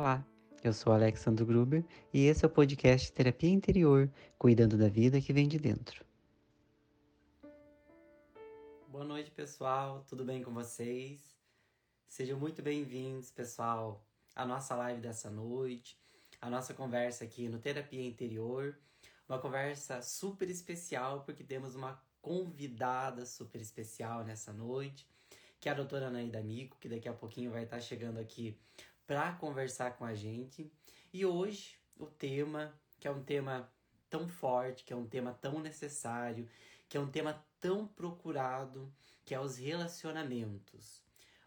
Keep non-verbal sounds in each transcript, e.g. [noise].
Olá, eu sou Alexandre Gruber e esse é o podcast Terapia Interior, cuidando da vida que vem de dentro. Boa noite, pessoal. Tudo bem com vocês? Sejam muito bem-vindos, pessoal, à nossa live dessa noite, a nossa conversa aqui no Terapia Interior. Uma conversa super especial porque temos uma convidada super especial nessa noite, que é a doutora Anaída Mico, que daqui a pouquinho vai estar chegando aqui para conversar com a gente. E hoje o tema, que é um tema tão forte, que é um tema tão necessário, que é um tema tão procurado, que é os relacionamentos.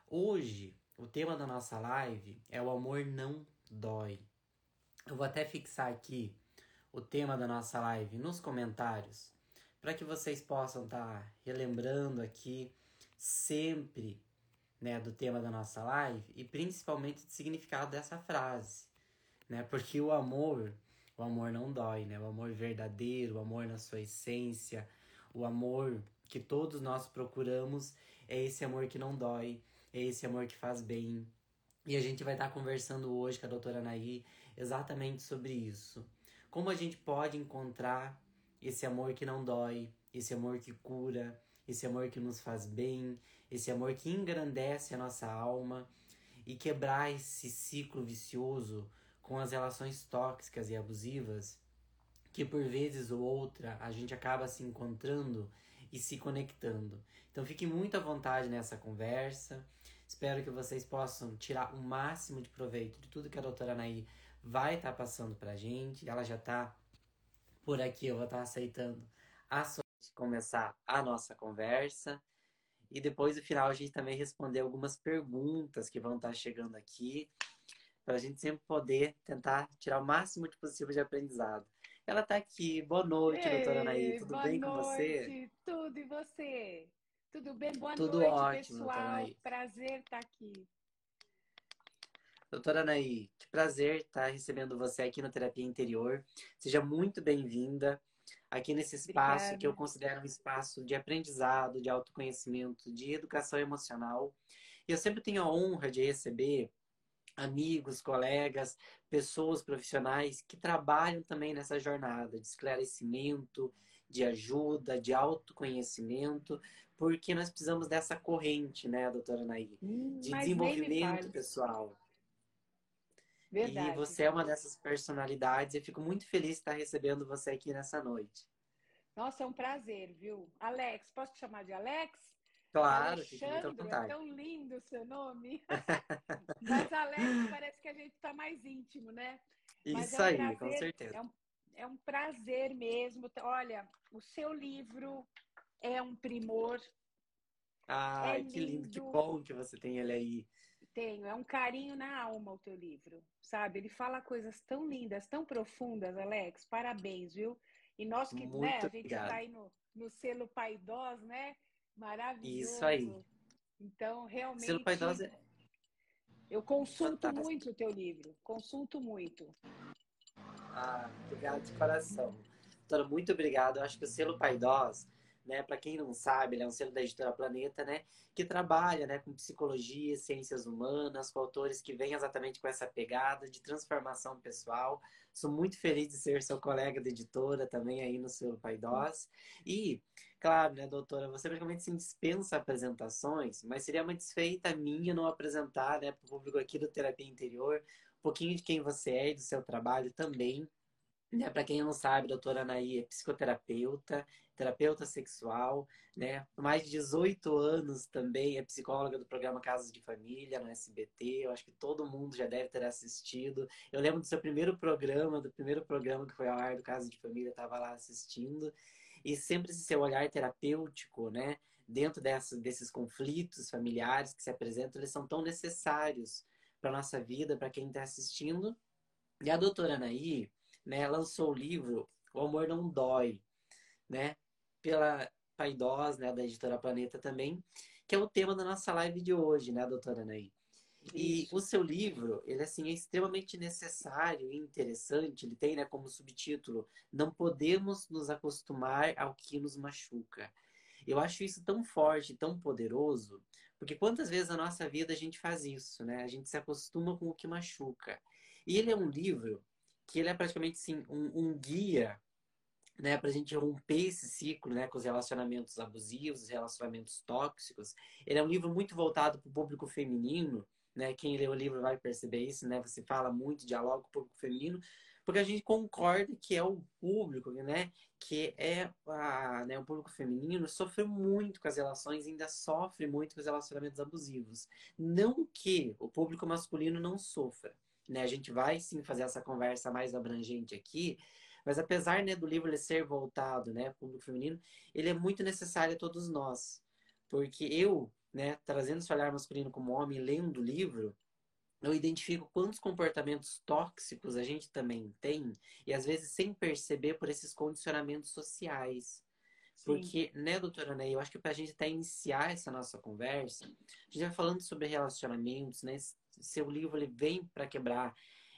Hoje, o tema da nossa live é o amor não dói. Eu vou até fixar aqui o tema da nossa live nos comentários para que vocês possam estar tá relembrando aqui sempre né, do tema da nossa live e principalmente do significado dessa frase, né? Porque o amor, o amor não dói, né? O amor verdadeiro, o amor na sua essência, o amor que todos nós procuramos é esse amor que não dói, é esse amor que faz bem. E a gente vai estar conversando hoje com a doutora Anaí exatamente sobre isso. Como a gente pode encontrar esse amor que não dói, esse amor que cura, esse amor que nos faz bem, esse amor que engrandece a nossa alma e quebrar esse ciclo vicioso com as relações tóxicas e abusivas que por vezes ou outra a gente acaba se encontrando e se conectando. Então fique muito à vontade nessa conversa. Espero que vocês possam tirar o máximo de proveito de tudo que a doutora Anaí vai estar tá passando pra gente. Ela já está por aqui, eu vou estar tá aceitando a sua começar a nossa conversa. E depois, no final, a gente também responder algumas perguntas que vão estar chegando aqui, para a gente sempre poder tentar tirar o máximo de possível de aprendizado. Ela está aqui. Boa noite, Ei, doutora Anaí. Tudo bem com você? Tudo e você? Tudo bem? Boa Tudo noite, ótimo, pessoal. Prazer estar aqui. Doutora Anaí, que prazer estar recebendo você aqui no Terapia Interior. Seja muito bem-vinda aqui nesse espaço Obrigada. que eu considero um espaço de aprendizado, de autoconhecimento, de educação emocional. E eu sempre tenho a honra de receber amigos, colegas, pessoas profissionais que trabalham também nessa jornada de esclarecimento, de ajuda, de autoconhecimento, porque nós precisamos dessa corrente, né, doutora Naí, hum, de desenvolvimento pessoal. Verdade. E você é uma dessas personalidades. Eu fico muito feliz de estar recebendo você aqui nessa noite. Nossa, é um prazer, viu? Alex, posso te chamar de Alex? Claro, Alexandre, é tão lindo o seu nome. [laughs] Mas Alex, parece que a gente está mais íntimo, né? Isso é um aí, prazer, com certeza. É um, é um prazer mesmo. Olha, o seu livro é um primor. Ai, é que lindo, que bom que você tem ele aí. Tenho, é um carinho na alma o teu livro, sabe? Ele fala coisas tão lindas, tão profundas, Alex. Parabéns, viu? E nós que, Muito né, a gente está aí no, no selo Paidós, né? Maravilhoso. Isso aí. Então, realmente. Selo Paidós é. Eu consulto Fantástico. muito o teu livro, consulto muito. Ah, obrigado de coração. Doutora, muito obrigado. Eu acho que o selo Paidós né? Para quem não sabe, ele é um selo da editora Planeta, né? Que trabalha, né, com psicologia, ciências humanas, com autores que vêm exatamente com essa pegada de transformação pessoal. Sou muito feliz de ser seu colega de editora também aí no selo Paidós. E, claro, né, doutora, você praticamente se dispensa apresentações, mas seria uma desfeita minha não apresentar, né, para o público aqui do Terapia Interior um pouquinho de quem você é e do seu trabalho também. Né? Para quem não sabe, a doutora Anaí é psicoterapeuta, terapeuta sexual, né? mais de 18 anos também é psicóloga do programa Casas de Família no SBT. Eu acho que todo mundo já deve ter assistido. Eu lembro do seu primeiro programa, do primeiro programa que foi ao ar do Casa de Família, estava lá assistindo. E sempre esse seu olhar terapêutico, né? Dentro dessa, desses conflitos familiares que se apresentam, eles são tão necessários para nossa vida, para quem está assistindo. E a doutora Anaí, né, lançou o livro O Amor Não Dói, né, pela Paidós, né, da editora Planeta também, que é o tema da nossa live de hoje, né, doutora Anaí? E Isso. o seu livro, ele assim é extremamente necessário e interessante. Ele tem, né, como subtítulo: Não podemos nos acostumar ao que nos machuca. Eu acho isso tão forte, tão poderoso, porque quantas vezes na nossa vida a gente faz isso, né? A gente se acostuma com o que machuca. E ele é um livro que ele é praticamente sim um, um guia né, para a gente romper esse ciclo né, com os relacionamentos abusivos, os relacionamentos tóxicos. Ele é um livro muito voltado para o público feminino, né? Quem lê o livro vai perceber isso, né? Você fala muito, diálogo com o público feminino, porque a gente concorda que é o público, né? Que é a, né, o público feminino sofreu muito com as relações, ainda sofre muito com os relacionamentos abusivos. Não que o público masculino não sofra, né? A gente vai sim fazer essa conversa mais abrangente aqui, mas apesar né, do livro ele ser voltado, né, público feminino, ele é muito necessário a todos nós, porque eu, né, trazendo esse olhar masculino como homem, lendo o livro, eu identifico quantos comportamentos tóxicos a gente também tem, e às vezes sem perceber por esses condicionamentos sociais. Sim. Porque, né, doutora Ney, eu acho que para a gente até iniciar essa nossa conversa, a gente vai falando sobre relacionamentos, né? Seu livro ele vem para quebrar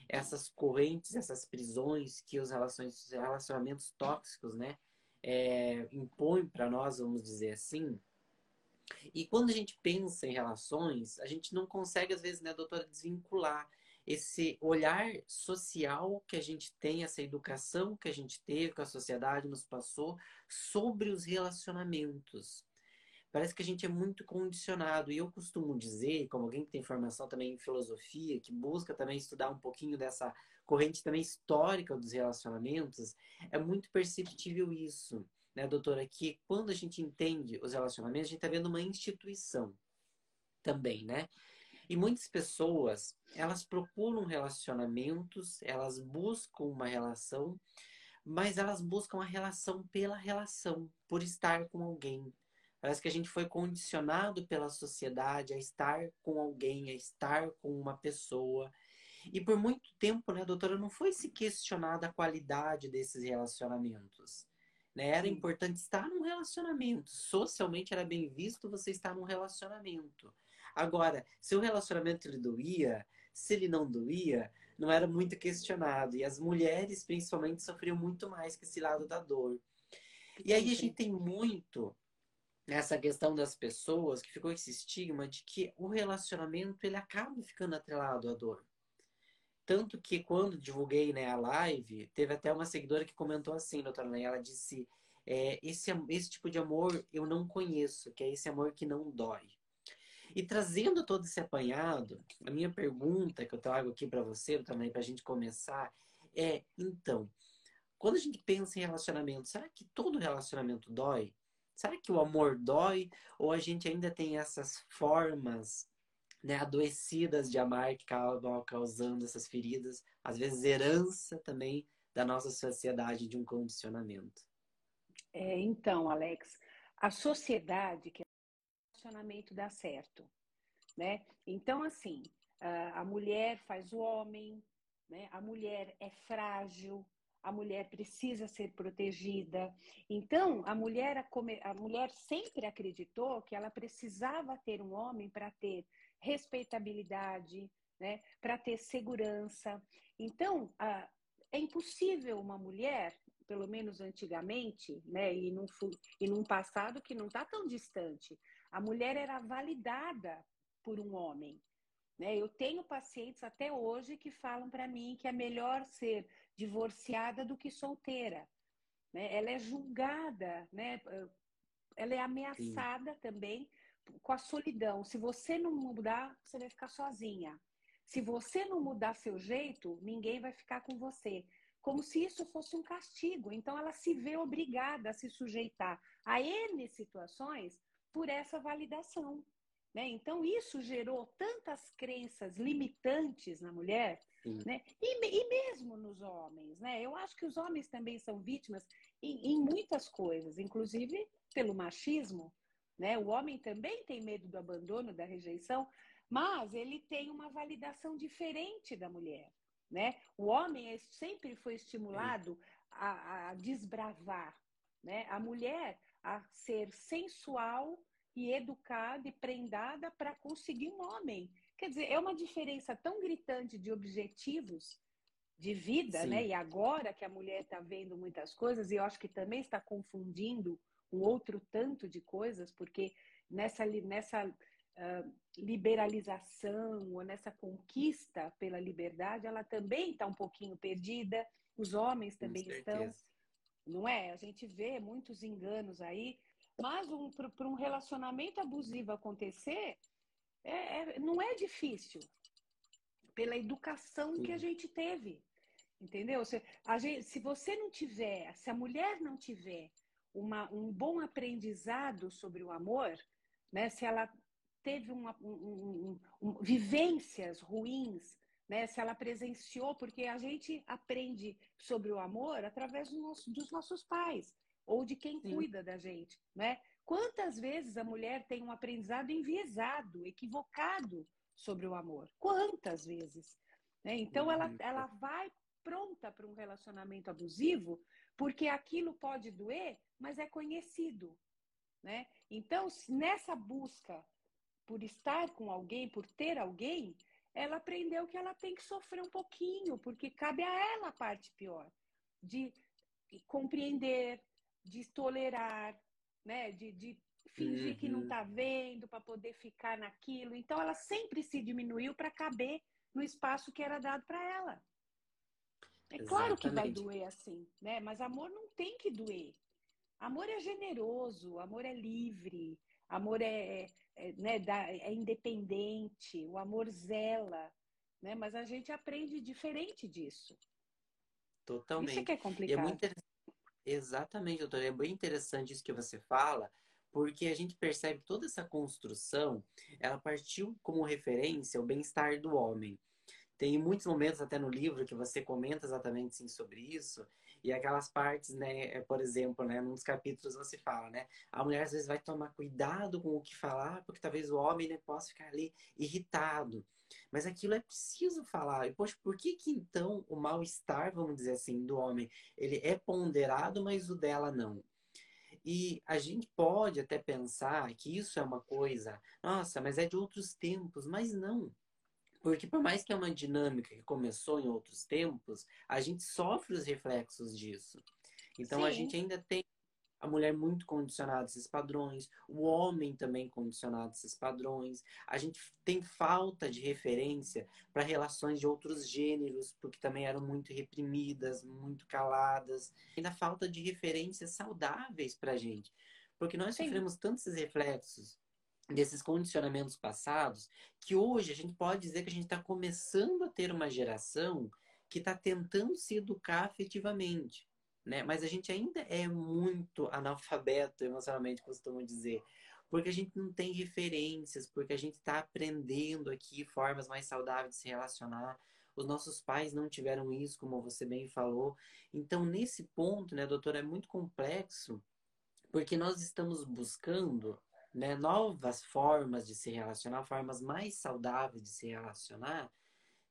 essas correntes, essas prisões que os relações, relacionamentos tóxicos, né, é, impõem para nós, vamos dizer assim. E quando a gente pensa em relações, a gente não consegue, às vezes, né, doutora, desvincular esse olhar social que a gente tem, essa educação que a gente teve, que a sociedade nos passou sobre os relacionamentos. Parece que a gente é muito condicionado. E eu costumo dizer, como alguém que tem formação também em filosofia, que busca também estudar um pouquinho dessa corrente também histórica dos relacionamentos, é muito perceptível isso, né, doutora? Que quando a gente entende os relacionamentos, a gente está vendo uma instituição também, né? E muitas pessoas, elas procuram relacionamentos, elas buscam uma relação, mas elas buscam a relação pela relação, por estar com alguém, Parece que a gente foi condicionado pela sociedade a estar com alguém, a estar com uma pessoa. E por muito tempo, né, doutora, não foi se questionada a qualidade desses relacionamentos. Né? Era importante estar num relacionamento. Socialmente era bem visto você estar num relacionamento. Agora, se o relacionamento ele doía, se ele não doía, não era muito questionado. E as mulheres, principalmente, sofriam muito mais com esse lado da dor. E aí a gente tem muito essa questão das pessoas que ficou esse estigma de que o relacionamento ele acaba ficando atrelado à dor. Tanto que quando divulguei né, a live, teve até uma seguidora que comentou assim, doutora Ney, ela disse, é, esse, esse tipo de amor eu não conheço, que é esse amor que não dói. E trazendo todo esse apanhado, a minha pergunta que eu trago aqui para você também, para a gente começar, é, então, quando a gente pensa em relacionamento, será que todo relacionamento dói? Será que o amor dói? Ou a gente ainda tem essas formas né, adoecidas de amar que acabam causando essas feridas? Às vezes, herança também da nossa sociedade de um condicionamento. É, então, Alex, a sociedade que o relacionamento dá certo, né? Então, assim, a mulher faz o homem, né? A mulher é frágil, a mulher precisa ser protegida. Então, a mulher, a mulher sempre acreditou que ela precisava ter um homem para ter respeitabilidade, né? para ter segurança. Então, a, é impossível uma mulher, pelo menos antigamente, né? e, num, e num passado que não está tão distante, a mulher era validada por um homem. Né? Eu tenho pacientes até hoje que falam para mim que é melhor ser divorciada do que solteira. Né? Ela é julgada, né? ela é ameaçada Sim. também com a solidão. Se você não mudar, você vai ficar sozinha. Se você não mudar seu jeito, ninguém vai ficar com você. Como se isso fosse um castigo. Então, ela se vê obrigada a se sujeitar a N situações por essa validação. Né? Então, isso gerou tantas crenças limitantes na mulher, né? E, e, mesmo nos homens. Né? Eu acho que os homens também são vítimas em, em muitas coisas, inclusive pelo machismo. Né? O homem também tem medo do abandono, da rejeição, mas ele tem uma validação diferente da mulher. Né? O homem é, sempre foi estimulado a, a desbravar, né? a mulher a ser sensual e educada e prendada para conseguir um homem. Quer dizer, é uma diferença tão gritante de objetivos de vida, Sim. né? E agora que a mulher está vendo muitas coisas, e eu acho que também está confundindo um outro tanto de coisas, porque nessa, nessa uh, liberalização ou nessa conquista pela liberdade, ela também está um pouquinho perdida. Os homens também estão, não é? A gente vê muitos enganos aí, mas um, para um relacionamento abusivo acontecer, é, é, não é difícil pela educação Sim. que a gente teve. Entendeu? Se, gente, se você não tiver, se a mulher não tiver uma, um bom aprendizado sobre o amor, né? Se ela teve uma, um, um, vivências ruins, né? Se ela presenciou, porque a gente aprende sobre o amor através do nosso, dos nossos pais ou de quem Sim. cuida da gente, né? Quantas vezes a mulher tem um aprendizado enviesado, equivocado sobre o amor? Quantas vezes? Né? Então ela, ela vai pronta para um relacionamento abusivo, porque aquilo pode doer, mas é conhecido. Né? Então, nessa busca por estar com alguém, por ter alguém, ela aprendeu que ela tem que sofrer um pouquinho, porque cabe a ela a parte pior, de compreender, de tolerar, né? de, de fingir uhum. que não está uhum. vendo para poder ficar naquilo. Então, ela sempre se diminuiu para caber no espaço que era dado para ela. É Exatamente. claro que vai doer assim, né? Mas amor não tem que doer. Amor é generoso, amor é livre, amor é, é, né, é independente, o amor zela, né? Mas a gente aprende diferente disso. Totalmente. Isso é que é complicado. É muito Exatamente, doutor. É bem interessante isso que você fala, porque a gente percebe toda essa construção, ela partiu como referência o bem-estar do homem. Tem muitos momentos até no livro que você comenta exatamente sim, sobre isso. E aquelas partes, né, é, por exemplo, né, num dos capítulos você fala, né, a mulher às vezes vai tomar cuidado com o que falar, porque talvez o homem né, possa ficar ali irritado. Mas aquilo é preciso falar. E, poxa, por que que então o mal-estar, vamos dizer assim, do homem, ele é ponderado, mas o dela não? E a gente pode até pensar que isso é uma coisa, nossa, mas é de outros tempos, mas não. Porque por mais que é uma dinâmica que começou em outros tempos, a gente sofre os reflexos disso. Então Sim. a gente ainda tem a mulher muito condicionada a esses padrões, o homem também condicionado a esses padrões. A gente tem falta de referência para relações de outros gêneros, porque também eram muito reprimidas, muito caladas. Ainda falta de referências saudáveis para a gente, porque nós Sim. sofremos tantos reflexos desses condicionamentos passados, que hoje a gente pode dizer que a gente está começando a ter uma geração que está tentando se educar afetivamente, né? Mas a gente ainda é muito analfabeto emocionalmente, costumo dizer, porque a gente não tem referências, porque a gente está aprendendo aqui formas mais saudáveis de se relacionar. Os nossos pais não tiveram isso, como você bem falou. Então, nesse ponto, né, doutora, é muito complexo, porque nós estamos buscando né, novas formas de se relacionar, formas mais saudáveis de se relacionar,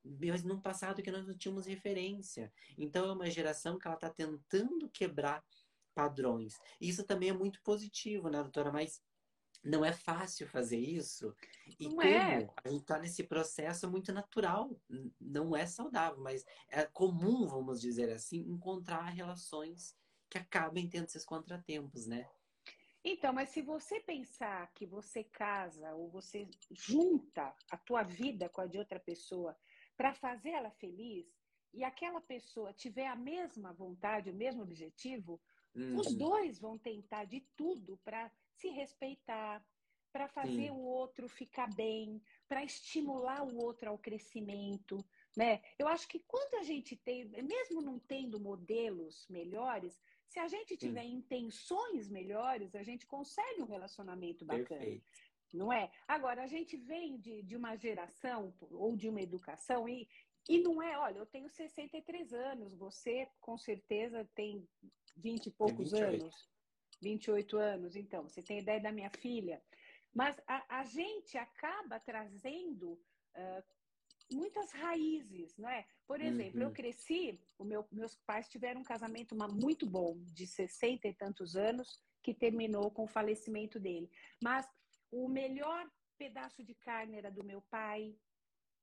mas num passado que nós não tínhamos referência. Então é uma geração que ela está tentando quebrar padrões. Isso também é muito positivo, né, doutora? Mas não é fácil fazer isso. E não como é. a gente está nesse processo muito natural, não é saudável, mas é comum, vamos dizer assim, encontrar relações que acabem tendo esses contratempos, né? Então, mas se você pensar que você casa ou você junta a tua vida com a de outra pessoa para fazer ela feliz e aquela pessoa tiver a mesma vontade, o mesmo objetivo, uhum. os dois vão tentar de tudo para se respeitar, para fazer Sim. o outro ficar bem, para estimular o outro ao crescimento, né? Eu acho que quando a gente tem, mesmo não tendo modelos melhores, se a gente tiver Sim. intenções melhores, a gente consegue um relacionamento bacana. Perfeito. Não é? Agora, a gente vem de, de uma geração ou de uma educação e, e não é, olha, eu tenho 63 anos, você com certeza tem 20 e poucos 28. anos. 28 anos, então, você tem ideia da minha filha. Mas a, a gente acaba trazendo uh, muitas raízes, não é? Por exemplo, uhum. eu cresci, meu, meus pais tiveram um casamento muito bom, de 60 e tantos anos, que terminou com o falecimento dele. Mas o melhor pedaço de carne era do meu pai,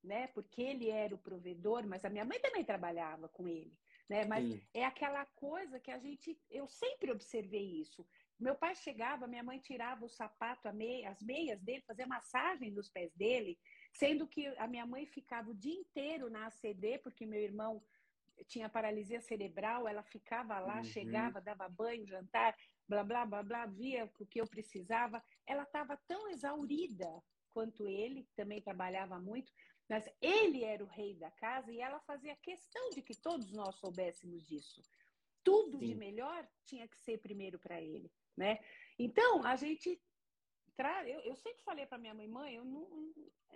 né? Porque ele era o provedor, mas a minha mãe também trabalhava com ele, né? Mas Sim. é aquela coisa que a gente, eu sempre observei isso Meu pai chegava, minha mãe tirava o sapato, meia, as meias dele, fazia massagem nos pés dele, sendo que a minha mãe ficava o dia inteiro na ACD, porque meu irmão tinha paralisia cerebral, ela ficava lá, uhum. chegava, dava banho, jantar, blá, blá, blá, blá, via o que eu precisava. Ela estava tão exaurida quanto ele, também trabalhava muito, mas ele era o rei da casa e ela fazia questão de que todos nós soubéssemos disso. Tudo Sim. de melhor tinha que ser primeiro para ele né? Então, a gente tra... eu, eu sempre falei para minha mãe, mãe, eu não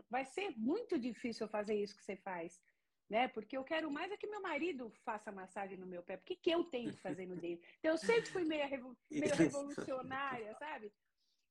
vai ser muito difícil fazer isso que você faz, né? Porque eu quero mais é que meu marido faça massagem no meu pé, porque que eu tenho que fazer no dele? Então eu sempre fui meio, [laughs] meio revolucionária, sabe?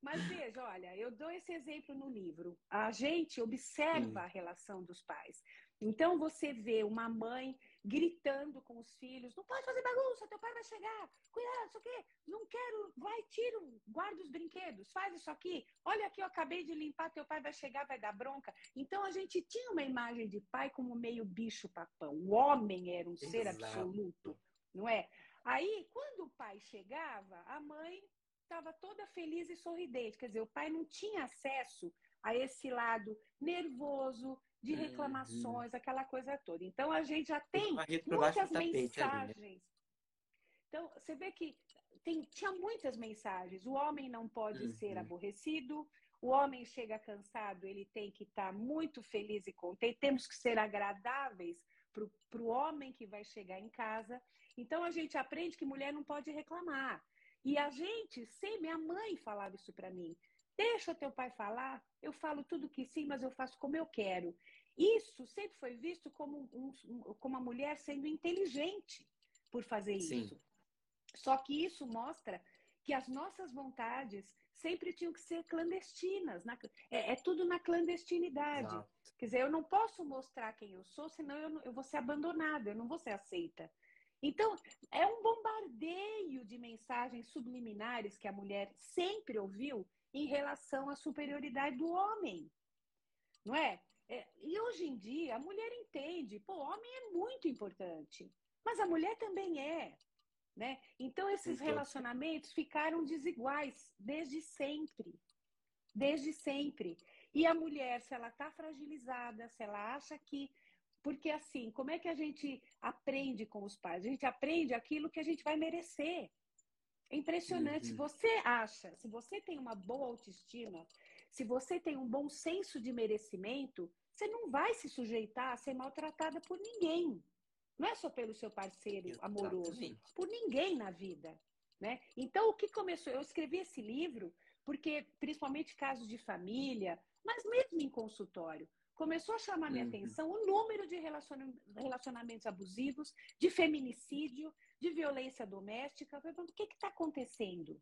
Mas veja, olha, eu dou esse exemplo no livro. A gente observa a relação dos pais. Então você vê uma mãe gritando com os filhos: não pode fazer bagunça, teu pai vai chegar, cuidado, isso aqui, não quero, vai, tira, guarda os brinquedos, faz isso aqui, olha aqui, eu acabei de limpar, teu pai vai chegar, vai dar bronca. Então a gente tinha uma imagem de pai como meio bicho-papão. O homem era um Exato. ser absoluto, não é? Aí, quando o pai chegava, a mãe estava toda feliz e sorridente. Quer dizer, o pai não tinha acesso a esse lado nervoso, de uhum. reclamações, uhum. aquela coisa toda. Então a gente já tem muitas mensagens. Ali, né? Então você vê que tem, tinha muitas mensagens. O homem não pode uhum. ser aborrecido. O homem chega cansado, ele tem que estar tá muito feliz e contente. Temos que ser agradáveis para o homem que vai chegar em casa. Então a gente aprende que mulher não pode reclamar. E a gente, sem minha mãe falava isso para mim. Deixa o teu pai falar, eu falo tudo que sim, mas eu faço como eu quero. Isso sempre foi visto como, um, como uma mulher sendo inteligente por fazer sim. isso. Só que isso mostra que as nossas vontades sempre tinham que ser clandestinas. Na, é, é, tudo na clandestinidade. Exato. Quer dizer, eu não posso mostrar quem eu sou, senão eu, eu vou ser abandonada, eu não vou ser aceita. Então, é um bombardeio de mensagens subliminares que a mulher sempre ouviu em relação à superioridade do homem. Não é? é? E hoje em dia, a mulher entende, pô, o homem é muito importante, mas a mulher também é. Né? Então, esses relacionamentos ficaram desiguais desde sempre. Desde sempre. E a mulher, se ela está fragilizada, se ela acha que porque assim, como é que a gente aprende com os pais? A gente aprende aquilo que a gente vai merecer. É impressionante. Uhum. Se você acha, se você tem uma boa autoestima, se você tem um bom senso de merecimento, você não vai se sujeitar a ser maltratada por ninguém. Não é só pelo seu parceiro amoroso, por ninguém na vida. Né? Então, o que começou? Eu escrevi esse livro porque, principalmente casos de família, mas mesmo em consultório, começou a chamar minha uhum. atenção o número de relacionamentos abusivos, de feminicídio, de violência doméstica. O que está acontecendo?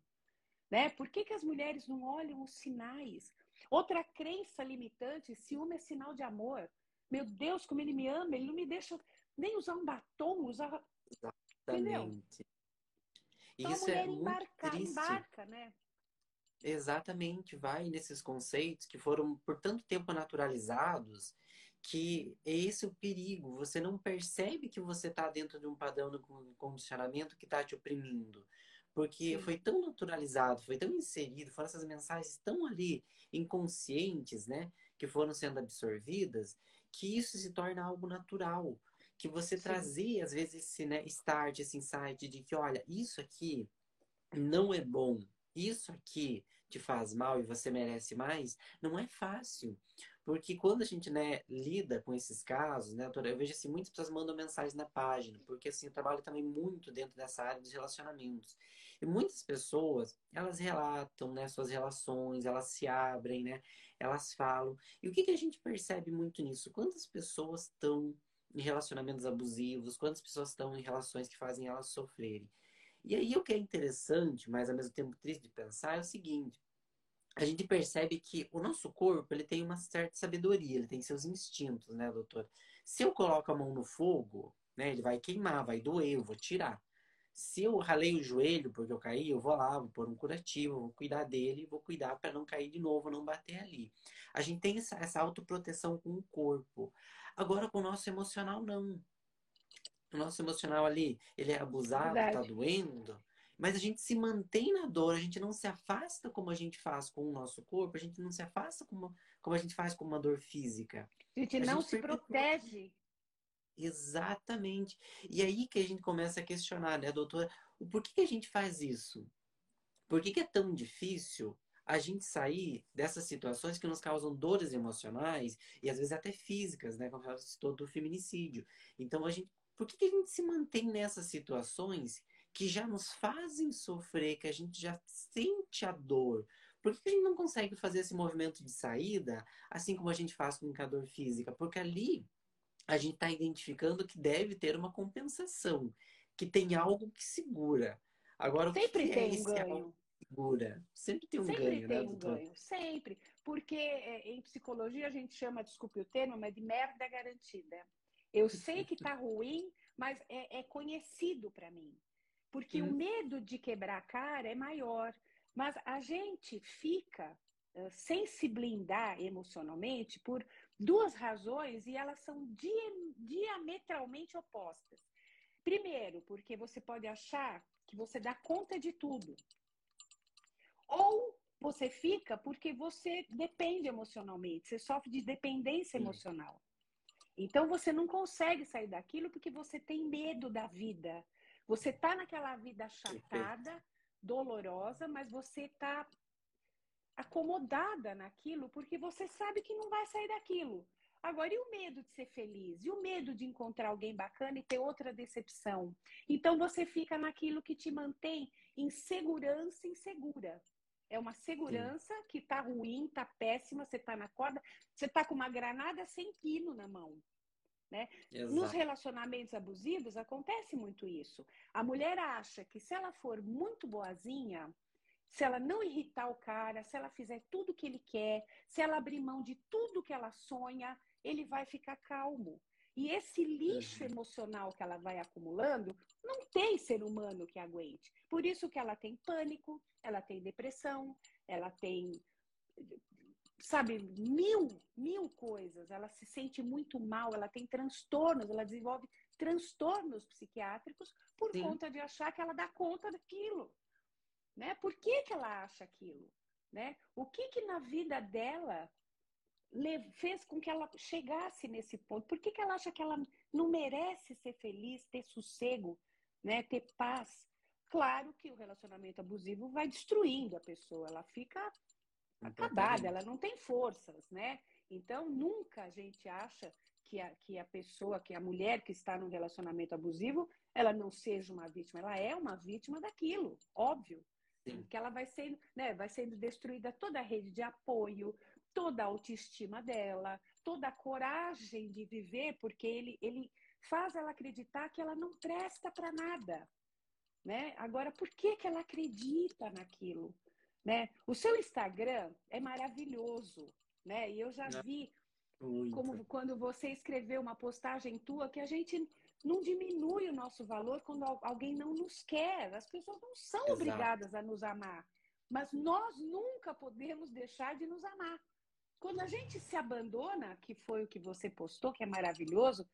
Né? Por que, que as mulheres não olham os sinais? Outra crença limitante, ciúme é sinal de amor. Meu Deus, como ele me ama, ele não me deixa nem usar um batom, usar. Exatamente. Entendeu? Então Isso a mulher é embarca, embarca, né? Exatamente, vai nesses conceitos que foram por tanto tempo naturalizados que é esse o perigo. Você não percebe que você está dentro de um padrão de condicionamento que está te oprimindo. Porque Sim. foi tão naturalizado, foi tão inserido, foram essas mensagens tão ali inconscientes, né? Que foram sendo absorvidas, que isso se torna algo natural. Que você Sim. trazer, às vezes, esse né, start, esse insight de que, olha, isso aqui não é bom, isso aqui te faz mal e você merece mais, não é fácil. Porque quando a gente né, lida com esses casos, né, doutora, eu vejo assim, muitas pessoas mandam mensagens na página, porque assim, eu trabalho também muito dentro dessa área dos relacionamentos. E muitas pessoas, elas relatam né, suas relações, elas se abrem, né, elas falam. E o que, que a gente percebe muito nisso? Quantas pessoas estão em relacionamentos abusivos, quantas pessoas estão em relações que fazem elas sofrerem? E aí o que é interessante, mas ao mesmo tempo triste de pensar, é o seguinte: a gente percebe que o nosso corpo ele tem uma certa sabedoria, ele tem seus instintos, né, doutor? Se eu coloco a mão no fogo, né, ele vai queimar, vai doer, eu vou tirar. Se eu ralei o joelho porque eu caí, eu vou lá, vou pôr um curativo, vou cuidar dele, vou cuidar para não cair de novo, não bater ali. A gente tem essa, essa autoproteção com o corpo. Agora, com o nosso emocional, não o nosso emocional ali, ele é abusado, tá Verdade. tá doendo, Mas a gente se mantém na dor, a gente não se afasta como a gente faz com o nosso corpo, a gente não se afasta como, como a gente faz com uma dor física. A gente a não gente se protege. Exatamente. E aí que a gente começa a questionar, né, doutora? O porquê que a gente faz isso? Por que, que é tão difícil a gente sair dessas situações que nos causam dores emocionais e às vezes até físicas, né? Como você citou do feminicídio. Então, a gente, por que, que a gente se mantém nessas situações que já nos fazem sofrer, que a gente já sente a dor? Por que a gente não consegue fazer esse movimento de saída, assim como a gente faz com a dor física? Porque ali a gente está identificando que deve ter uma compensação, que tem algo que segura. Agora, Sempre o que tem é um ganho. Segura. Sempre tem um sempre ganho, tem né, um ganho, sempre. Porque é, em psicologia a gente chama, desculpe o termo, mas de merda garantida. Eu sei que tá ruim, mas é, é conhecido para mim. Porque hum. o medo de quebrar a cara é maior. Mas a gente fica sem se blindar emocionalmente por duas razões e elas são diametralmente opostas. Primeiro, porque você pode achar que você dá conta de tudo. Ou você fica porque você depende emocionalmente, você sofre de dependência emocional. Então você não consegue sair daquilo porque você tem medo da vida. Você tá naquela vida achatada, dolorosa, mas você tá acomodada naquilo porque você sabe que não vai sair daquilo. Agora, e o medo de ser feliz? E o medo de encontrar alguém bacana e ter outra decepção? Então, você fica naquilo que te mantém em segurança insegura. É uma segurança Sim. que tá ruim, tá péssima, você tá na corda, você tá com uma granada sem pino na mão. Né? Nos relacionamentos abusivos acontece muito isso. A mulher acha que se ela for muito boazinha, se ela não irritar o cara, se ela fizer tudo o que ele quer, se ela abrir mão de tudo que ela sonha, ele vai ficar calmo. E esse lixo uhum. emocional que ela vai acumulando, não tem ser humano que aguente. Por isso que ela tem pânico, ela tem depressão, ela tem, sabe, mil, mil coisas. Ela se sente muito mal, ela tem transtornos, ela desenvolve transtornos psiquiátricos por Sim. conta de achar que ela dá conta daquilo. Né? Por que, que ela acha aquilo? Né? O que que na vida dela fez com que ela chegasse nesse ponto? Por que, que ela acha que ela não merece ser feliz, ter sossego, né, ter paz? Claro que o relacionamento abusivo vai destruindo a pessoa, ela fica acabada, ela não tem forças, né? Então, nunca a gente acha que a, que a pessoa, que a mulher que está num relacionamento abusivo, ela não seja uma vítima, ela é uma vítima daquilo, óbvio. Sim. Que ela vai sendo, né, vai sendo destruída toda a rede de apoio, toda a autoestima dela, toda a coragem de viver, porque ele, ele faz ela acreditar que ela não presta para nada. Né? Agora, por que, que ela acredita naquilo? Né? O seu Instagram é maravilhoso, né? E eu já né? vi como quando você escreveu uma postagem tua que a gente não diminui o nosso valor quando alguém não nos quer. As pessoas não são Exato. obrigadas a nos amar, mas nós nunca podemos deixar de nos amar. Quando a gente se abandona, que foi o que você postou, que é maravilhoso,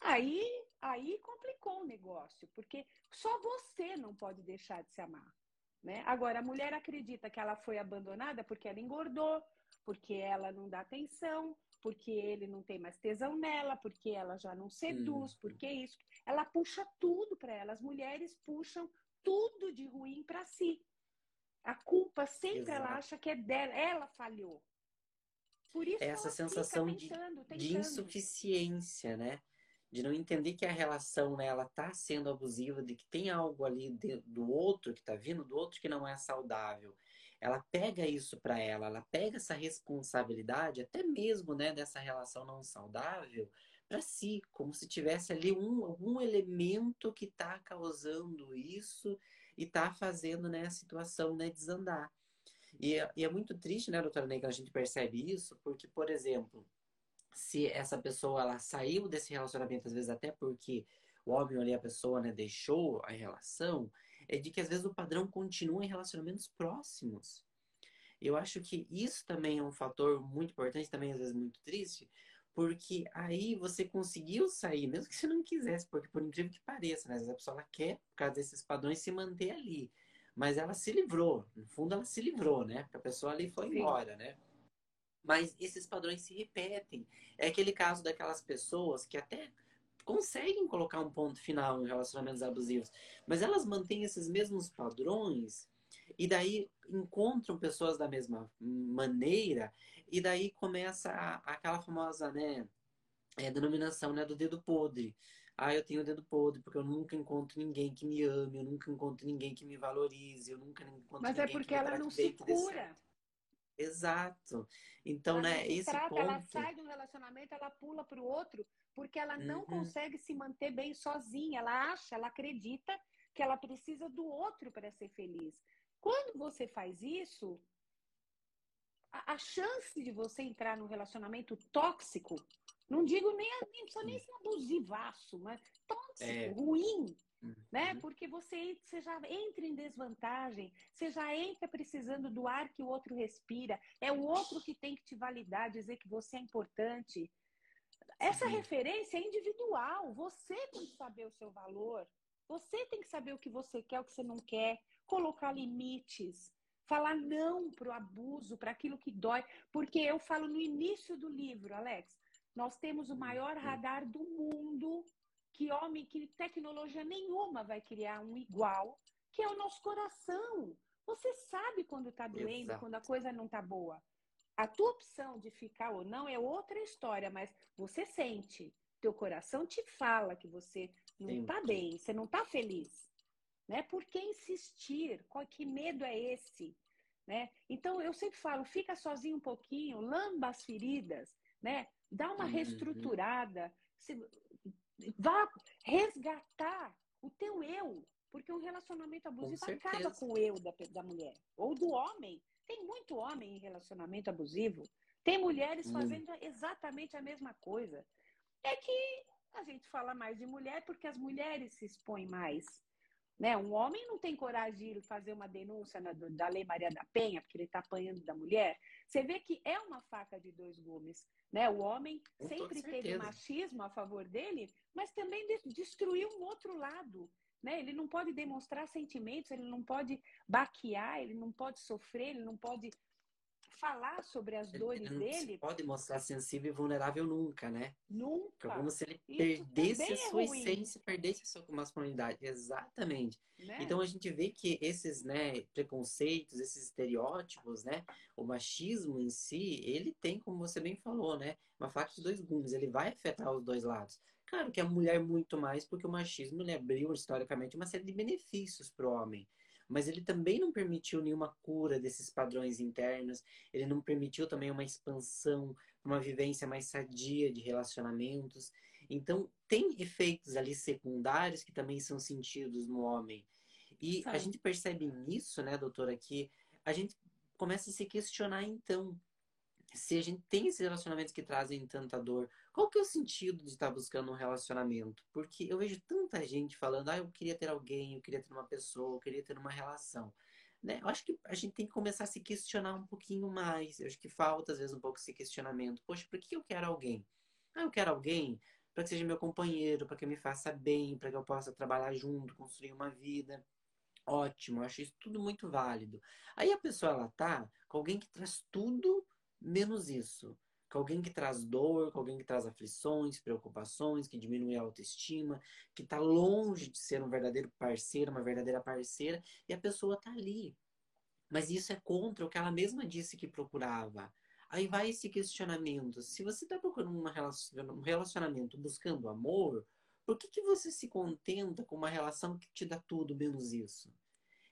aí, aí complicou o negócio, porque só você não pode deixar de se amar. Né? Agora, a mulher acredita que ela foi abandonada porque ela engordou, porque ela não dá atenção, porque ele não tem mais tesão nela, porque ela já não seduz, hum. porque isso. Ela puxa tudo para ela. As mulheres puxam tudo de ruim para si. A culpa sempre Exato. ela acha que é dela, ela falhou. Por isso essa sensação tentando, de, de, insuficiência, né? De não entender que a relação né, ela tá sendo abusiva, de que tem algo ali de, do outro que tá vindo, do outro que não é saudável. Ela pega isso para ela, ela pega essa responsabilidade, até mesmo né, dessa relação não saudável, para si, como se tivesse ali um, algum elemento que está causando isso e está fazendo né, a situação né, desandar. E, é, e é muito triste, né, doutora Ney, a gente percebe isso, porque, por exemplo, se essa pessoa ela saiu desse relacionamento, às vezes até porque o homem ali, a pessoa, né, deixou a relação, é de que às vezes o padrão continua em relacionamentos próximos. Eu acho que isso também é um fator muito importante, também às vezes muito triste, Porque aí você conseguiu sair, mesmo que você não quisesse, porque por incrível que pareça, né? Às vezes a pessoa quer, por causa desses padrões, se manter ali. Mas ela se livrou. No fundo, ela se livrou, né? Porque a pessoa ali foi embora, né? Mas esses padrões se repetem. É aquele caso daquelas pessoas que até conseguem colocar um ponto final em relacionamentos abusivos, mas elas mantêm esses mesmos padrões e daí encontram pessoas da mesma maneira e daí começa a, aquela famosa, né, é, denominação, né, do dedo podre. Ah, eu tenho o dedo podre porque eu nunca encontro ninguém que me ame, eu nunca encontro ninguém que me valorize, eu nunca encontro Mas é ninguém é porque ela não se cura. Exato. Então, ela né, esse trata, ponto... Ela sai do relacionamento, ela pula para o outro, porque ela não uhum. consegue se manter bem sozinha. Ela acha, ela acredita que ela precisa do outro para ser feliz. Quando você faz isso, a, a, chance de você entrar num relacionamento tóxico, não digo nem, nem precisa nem ser abusivaço, mas tóxico, é. ruim, né? Uhum. Porque você, você já entra em desvantagem, você já entra precisando do ar que o outro respira, é o outro que tem que te validar, dizer que você é importante. Essa referência é individual, você tem que saber o seu valor, você tem que saber o que você quer, o que você não quer, colocar limites, falar não para o abuso, para aquilo que dói, porque eu falo no início do livro, Alex, nós temos o maior uhum. radar do mundo que homem, que tecnologia nenhuma vai criar um igual, que é o nosso coração. Você sabe quando está doendo, Exato. quando a coisa não está boa. A tua opção de ficar ou não é outra história, mas você sente. Teu coração te fala que você não está bem, você não está feliz. Né? Por que insistir? Qual, que medo é esse? Né? Então, eu sempre falo, fica sozinho um pouquinho, lamba as feridas, né? dá uma uhum. reestruturada. Se, Vá resgatar o teu eu. Porque um relacionamento abusivo com acaba com o eu da, da mulher. Ou do homem. Tem muito homem em relacionamento abusivo. Tem mulheres hum. fazendo exatamente a mesma coisa. É que a gente fala mais de mulher porque as mulheres se expõem mais. Né? Um homem não tem coragem de fazer uma denúncia na, da Lei Maria da Penha, porque ele está apanhando da mulher. Você vê que é uma faca de dois gumes. Né? O homem Com sempre teve machismo a favor dele, mas também destruiu um outro lado. Né? Ele não pode demonstrar sentimentos, ele não pode baquear, ele não pode sofrer, ele não pode falar sobre as dores ele não dele. pode mostrar sensível e vulnerável nunca, né? Nunca. É como se ele Isso perdesse a sua é essência, perdesse a sua masculinidade. Exatamente. Né? Então a gente vê que esses né, preconceitos, esses estereótipos, né? O machismo em si, ele tem, como você bem falou, né? Uma faca de dois gumes, ele vai afetar os dois lados. Claro que a mulher muito mais, porque o machismo ele abriu historicamente uma série de benefícios para o homem mas ele também não permitiu nenhuma cura desses padrões internos, ele não permitiu também uma expansão, uma vivência mais sadia de relacionamentos. Então, tem efeitos ali secundários que também são sentidos no homem. E a gente percebe nisso, né, doutora, que a gente começa a se questionar então se a gente tem esses relacionamentos que trazem tanta dor, qual que é o sentido de estar buscando um relacionamento? Porque eu vejo tanta gente falando, ah, eu queria ter alguém, eu queria ter uma pessoa, eu queria ter uma relação. Né? Eu acho que a gente tem que começar a se questionar um pouquinho mais. Eu acho que falta, às vezes, um pouco esse questionamento. Poxa, por que eu quero alguém? Ah, eu quero alguém para que seja meu companheiro, para que me faça bem, para que eu possa trabalhar junto, construir uma vida. Ótimo, eu acho isso tudo muito válido. Aí a pessoa, ela tá com alguém que traz tudo menos isso. Com alguém que traz dor, com alguém que traz aflições, preocupações, que diminui a autoestima, que está longe de ser um verdadeiro parceiro, uma verdadeira parceira, e a pessoa está ali. Mas isso é contra o que ela mesma disse que procurava. Aí vai esse questionamento. Se você está procurando um relacionamento buscando amor, por que, que você se contenta com uma relação que te dá tudo menos isso?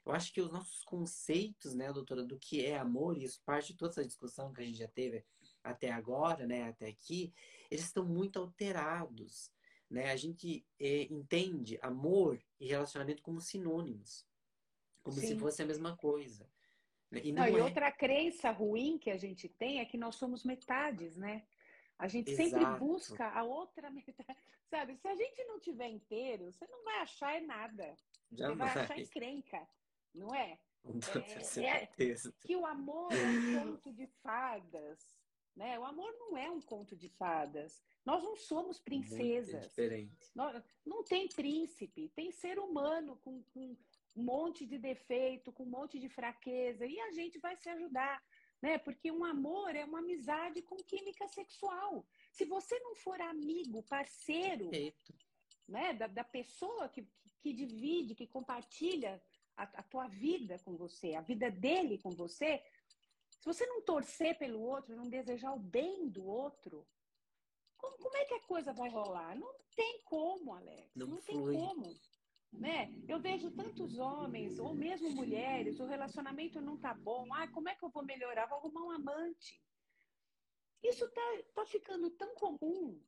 Eu acho que os nossos conceitos, né, doutora, do que é amor, e isso parte de toda essa discussão que a gente já teve até agora, né, até aqui, eles estão muito alterados. Né? A gente é, entende amor e relacionamento como sinônimos, como Sim. se fosse a mesma coisa. Né? E, não, não e é... outra crença ruim que a gente tem é que nós somos metades, né? A gente Exato. sempre busca a outra [laughs] metade. Sabe, se a gente não tiver inteiro, você não vai achar nada. Jamais. Você vai achar encrenca não é? É. É, que o amor é um conto de fadas, Né? O amor não é um conto de fadas. Nós não somos princesas. Diferente. Não, não tem príncipe, tem ser humano com, com um monte de defeito, com um monte de fraqueza, e a gente vai se ajudar. Né? Porque um amor é uma amizade com química sexual. Se você não for amigo, parceiro, né, da, da pessoa que, que, divide, que compartilha a, a tua vida com você, a vida dele com você, se você não torcer pelo outro, não desejar o bem do outro, como, como é que a coisa vai rolar? Não tem como, Alex. Não, não tem como. Né? Eu vejo tantos homens, ou mesmo mulheres, o relacionamento não tá bom. Ah, como é que eu vou melhorar? Vou arrumar um amante. Isso tá, tá ficando tão comum.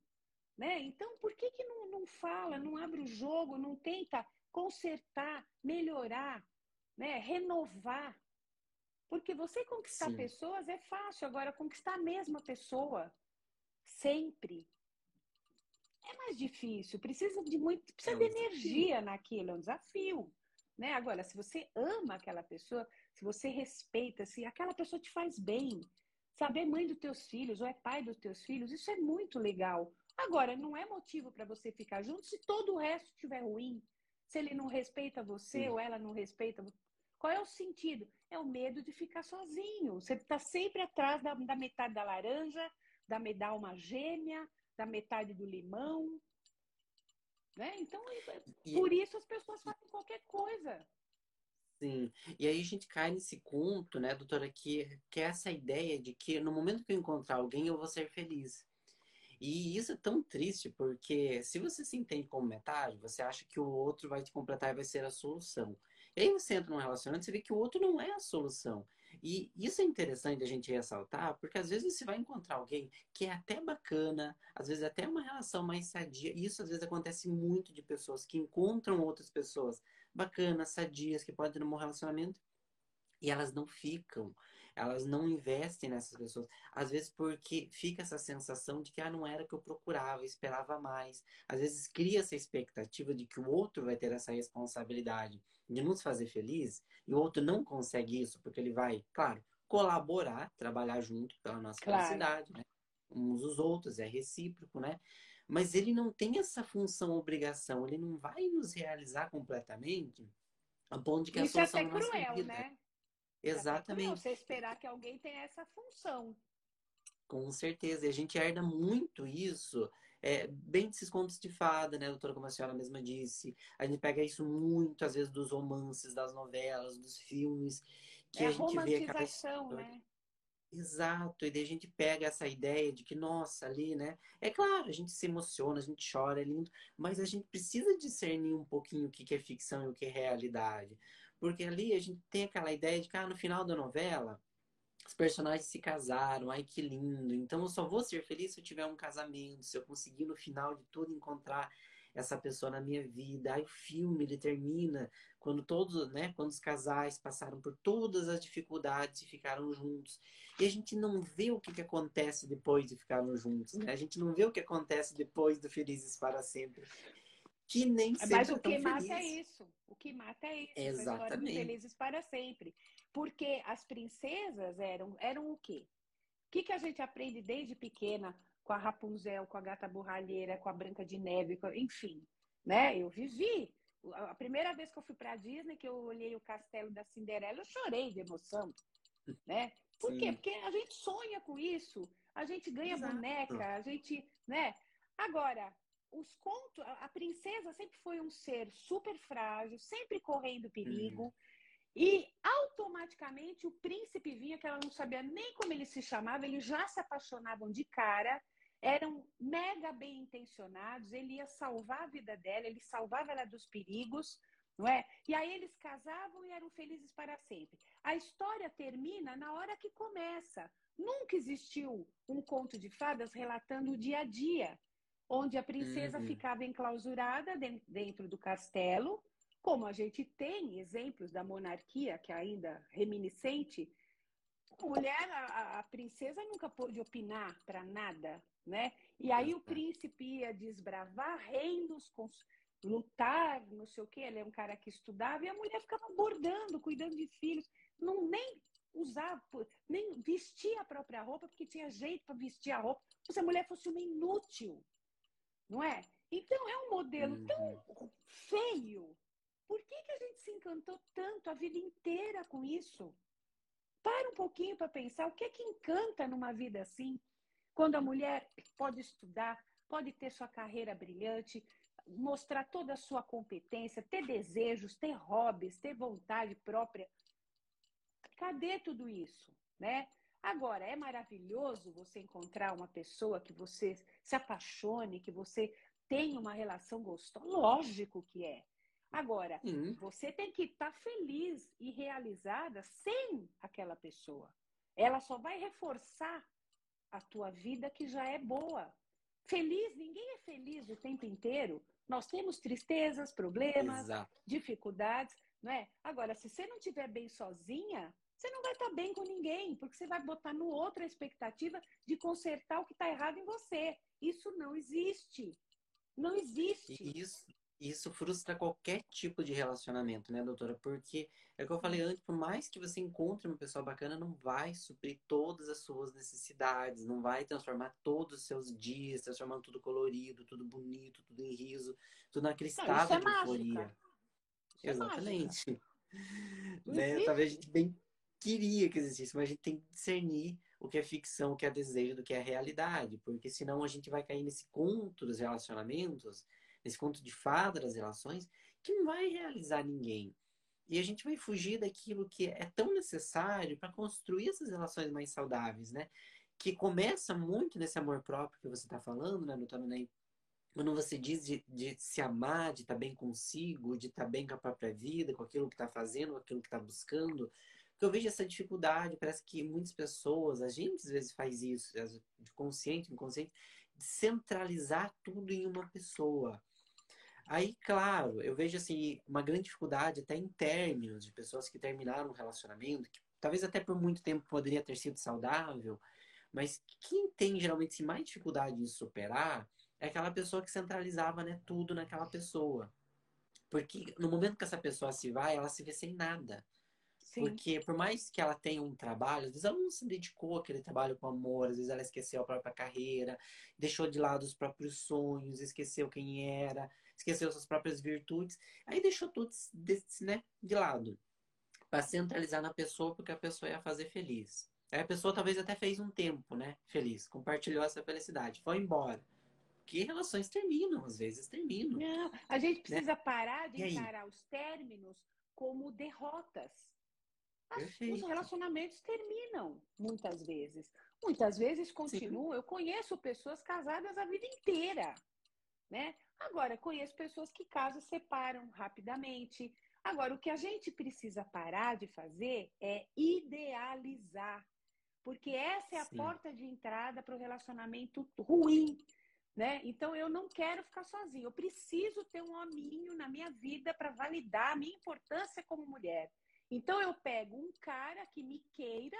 Né? Então, por que, que não, não fala, não abre o jogo, não tenta consertar, melhorar, né? renovar? Porque você conquistar Sim. pessoas é fácil, agora conquistar a mesma pessoa sempre é mais difícil, precisa de muito, precisa é um de energia desafio. naquilo, é um desafio. Né? Agora, se você ama aquela pessoa, se você respeita, se aquela pessoa te faz bem, saber mãe dos teus filhos ou é pai dos teus filhos, isso é muito legal. Agora, não é motivo para você ficar junto se todo o resto estiver ruim. Se ele não respeita você Sim. ou ela não respeita. Qual é o sentido? É o medo de ficar sozinho. Você está sempre atrás da, da metade da laranja, da medalma gêmea, da metade do limão. Né? Então, e... por isso as pessoas fazem qualquer coisa. Sim, e aí a gente cai nesse conto, né, doutora, que, que é essa ideia de que no momento que eu encontrar alguém eu vou ser feliz. E isso é tão triste, porque se você se entende como metade, você acha que o outro vai te completar e vai ser a solução. E aí você entra num relacionamento e você vê que o outro não é a solução. E isso é interessante a gente ressaltar, porque às vezes você vai encontrar alguém que é até bacana, às vezes até uma relação mais sadia. E isso às vezes acontece muito de pessoas que encontram outras pessoas bacanas, sadias, que podem ter um bom relacionamento e elas não ficam, elas não investem nessas pessoas. Às vezes porque fica essa sensação de que ah, não era que eu procurava, eu esperava mais. Às vezes cria essa expectativa de que o outro vai ter essa responsabilidade de nos fazer feliz e o outro não consegue isso porque ele vai, claro, colaborar, trabalhar junto pela nossa claro. felicidade, né? Uns os outros, é recíproco, né? Mas ele não tem essa função obrigação, ele não vai nos realizar completamente a ponto de que Isso a solução é até cruel, vida. né? Exatamente. Você esperar que alguém tenha essa função. Com certeza. E a gente herda muito isso, é, bem desses contos de fada, né, doutora, como a senhora mesma disse. A gente pega isso muito, às vezes, dos romances, das novelas, dos filmes, que é a gente vê aquela história. Né? Exato, e daí a gente pega essa ideia de que, nossa, ali, né? É claro, a gente se emociona, a gente chora, é lindo, mas a gente precisa discernir um pouquinho o que é ficção e o que é realidade. Porque ali a gente tem aquela ideia de que ah, no final da novela os personagens se casaram, ai que lindo. Então eu só vou ser feliz se eu tiver um casamento, se eu conseguir no final de tudo encontrar essa pessoa na minha vida. Aí o filme ele termina quando todos, né, quando os casais passaram por todas as dificuldades e ficaram juntos. E a gente não vê o que, que acontece depois de ficarem juntos, né? A gente não vê o que acontece depois do Felizes para sempre que nem sempre Mas o é que feliz. mata é isso. O que mata é isso. Exatamente. Felizes para sempre. Porque as princesas eram, eram o quê? O que, que a gente aprende desde pequena com a Rapunzel, com a Gata Borralheira, com a Branca de Neve, com... enfim, né? Eu vivi. A primeira vez que eu fui para a Disney, que eu olhei o castelo da Cinderela, eu chorei de emoção, né? Por Sim. quê? Porque a gente sonha com isso, a gente ganha Exato. boneca, a gente, né? Agora, os contos, a princesa sempre foi um ser super frágil, sempre correndo perigo. Uhum. E automaticamente o príncipe vinha, que ela não sabia nem como ele se chamava, eles já se apaixonavam de cara, eram mega bem intencionados, ele ia salvar a vida dela, ele salvava ela dos perigos, não é? E aí eles casavam e eram felizes para sempre. A história termina na hora que começa. Nunca existiu um conto de fadas relatando o dia a dia onde a princesa uhum. ficava enclausurada dentro do castelo, como a gente tem exemplos da monarquia, que é ainda reminiscente. A mulher, a, a princesa nunca pôde opinar para nada, né? E aí o príncipe ia desbravar reinos, lutar, não sei o quê. Ele é um cara que estudava e a mulher ficava bordando, cuidando de filhos. Não, nem usar, nem vestir a própria roupa, porque tinha jeito para vestir a roupa, como se a mulher fosse uma inútil, não é? Então é um modelo uhum. tão feio. Por que, que a gente se encantou tanto a vida inteira com isso? Para um pouquinho para pensar o que é que encanta numa vida assim, quando a mulher pode estudar, pode ter sua carreira brilhante, mostrar toda a sua competência, ter desejos, ter hobbies, ter vontade própria. Cadê tudo isso, né? Agora, é maravilhoso você encontrar uma pessoa que você se apaixone, que você tenha uma relação gostosa. Lógico que é. Agora, você tem que estar tá feliz e realizada sem aquela pessoa. Ela só vai reforçar a tua vida que já é boa. Feliz, ninguém é feliz o tempo inteiro. Nós temos tristezas, problemas, Exato. dificuldades, não é? Agora, se você não estiver bem sozinha, você não vai estar bem com ninguém, porque você vai botar no outro a expectativa de consertar o que está errado em você. Isso não existe. Não existe. Isso, isso frustra qualquer tipo de relacionamento, né, doutora? Porque é o que eu falei antes, por mais que você encontre uma pessoa bacana, não vai suprir todas as suas necessidades, não vai transformar todos os seus dias, transformando tudo colorido, tudo bonito, tudo em riso, tudo naquele estado é de euforia. É Exatamente. né? Talvez a gente bem queria que existisse, mas a gente tem que discernir o que é ficção, o que é desejo, do que é realidade, porque senão a gente vai cair nesse conto dos relacionamentos nesse conto de fada das relações, que não vai realizar ninguém. E a gente vai fugir daquilo que é tão necessário para construir essas relações mais saudáveis, né? Que começa muito nesse amor próprio que você está falando, né, Nutano, né? Quando você diz de, de se amar, de estar tá bem consigo, de estar tá bem com a própria vida, com aquilo que está fazendo, com aquilo que está buscando. Porque eu vejo essa dificuldade, parece que muitas pessoas, a gente às vezes faz isso, de consciente, inconsciente, de centralizar tudo em uma pessoa. Aí, claro, eu vejo assim uma grande dificuldade até em términos de pessoas que terminaram um relacionamento, que talvez até por muito tempo poderia ter sido saudável, mas quem tem geralmente assim, mais dificuldade de superar é aquela pessoa que centralizava né, tudo naquela pessoa. Porque no momento que essa pessoa se vai, ela se vê sem nada. Sim. Porque por mais que ela tenha um trabalho, às vezes ela não se dedicou àquele trabalho com amor, às vezes ela esqueceu a própria carreira, deixou de lado os próprios sonhos, esqueceu quem era esqueceu suas próprias virtudes, aí deixou tudo né, de lado. Para centralizar na pessoa, porque a pessoa ia fazer feliz. Aí a pessoa talvez até fez um tempo, né, feliz, compartilhou essa felicidade, foi embora. Que relações terminam, às vezes terminam. Não, a gente né? precisa né? parar de encarar os términos como derrotas. Os relacionamentos terminam muitas vezes. Muitas vezes continuam. Eu conheço pessoas casadas a vida inteira, né? Agora, conheço pessoas que casam separam rapidamente. Agora, o que a gente precisa parar de fazer é idealizar. Porque essa é a Sim. porta de entrada para o relacionamento ruim. Né? Então eu não quero ficar sozinha. Eu preciso ter um hominho na minha vida para validar a minha importância como mulher. Então eu pego um cara que me queira,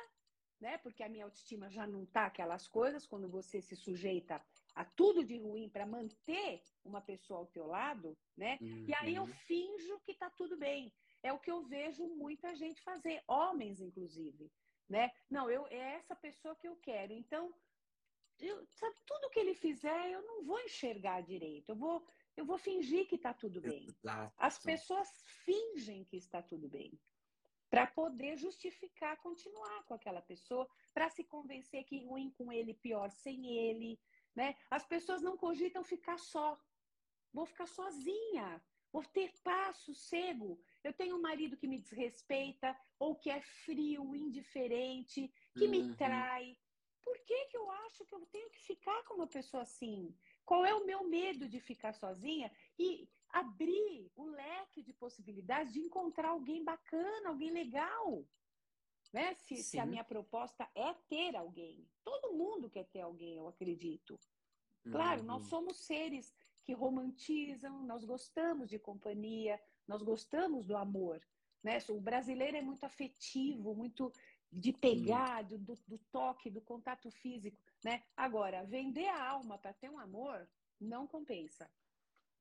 né? Porque a minha autoestima já não tá aquelas coisas quando você se sujeita a tudo de ruim para manter uma pessoa ao teu lado, né? Uhum. E aí eu uhum. finjo que tá tudo bem. É o que eu vejo muita gente fazer, homens inclusive, né? Não, eu é essa pessoa que eu quero. Então, eu, sabe, tudo que ele fizer, eu não vou enxergar direito. Eu vou eu vou fingir que está tudo bem. Exato. As pessoas fingem que está tudo bem para poder justificar continuar com aquela pessoa, para se convencer que ruim com ele, pior sem ele, né? As pessoas não cogitam ficar só. Vou ficar sozinha, vou ter paz, sossego. Eu tenho um marido que me desrespeita, ou que é frio, indiferente, que uhum. me trai. Por que, que eu acho que eu tenho que ficar com uma pessoa assim? Qual é o meu medo de ficar sozinha e abrir o leque de possibilidades de encontrar alguém bacana, alguém legal? Né? Se, se, a minha proposta é ter alguém. Todo mundo quer ter alguém, eu acredito. Claro, uhum. nós somos seres que romantizam, nós gostamos de companhia, nós gostamos do amor. Né? O brasileiro é muito afetivo, muito de pegar, do, do, toque, do contato físico. Né? Agora, vender a alma para ter um amor não compensa.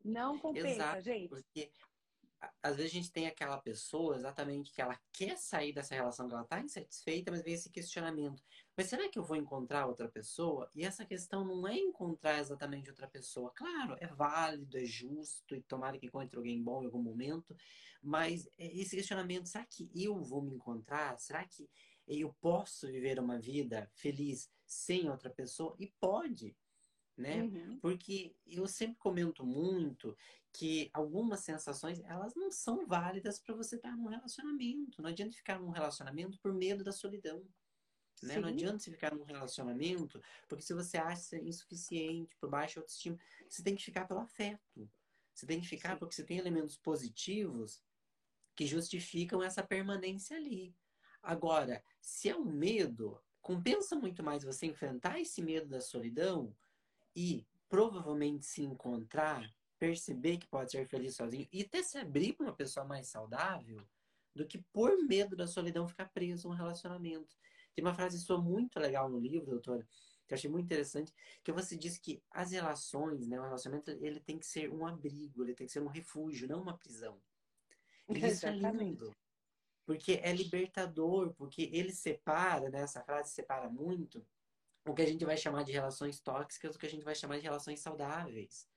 Não compensa, Exato, gente. Porque às vezes a gente tem aquela pessoa exatamente que ela quer sair dessa relação que ela está insatisfeita, mas vem esse questionamento. Mas será que eu vou encontrar outra pessoa? E essa questão não é encontrar exatamente outra pessoa. Claro, é válido, é justo, e tomara que encontre alguém bom em algum momento, mas esse questionamento, será que eu vou me encontrar? Será que eu posso viver uma vida feliz sem outra pessoa? E pode né? Uhum. Porque eu sempre comento muito que algumas sensações, elas não são válidas para você estar num relacionamento. Não adianta ficar num relacionamento por medo da solidão. Né? Não adianta você ficar num relacionamento, porque se você acha insuficiente, por baixa autoestima, você tem que ficar pelo afeto. Você tem que ficar Sim. porque você tem elementos positivos que justificam essa permanência ali. Agora, se é um medo, compensa muito mais você enfrentar esse medo da solidão e provavelmente se encontrar, perceber que pode ser feliz sozinho e até se abrir para uma pessoa mais saudável do que por medo da solidão ficar preso a um relacionamento. Tem uma frase sua muito legal no livro, doutora, que eu achei muito interessante, que você diz que as relações, né, o relacionamento, ele tem que ser um abrigo, ele tem que ser um refúgio, não uma prisão. [laughs] E isso é lindo. Porque é libertador, porque ele separa, né, essa frase separa muito o que a gente vai chamar de relações tóxicas, o que a gente vai chamar de relações saudáveis.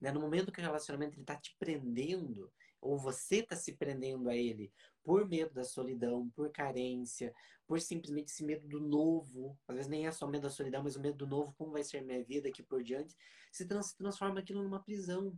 Né? No momento que o relacionamento está te prendendo, ou você está se prendendo a ele por medo da solidão, por carência, por simplesmente esse medo do novo, às vezes nem é só medo da solidão, mas o medo do novo, como vai ser minha vida aqui por diante, se, se transforma aquilo numa prisão.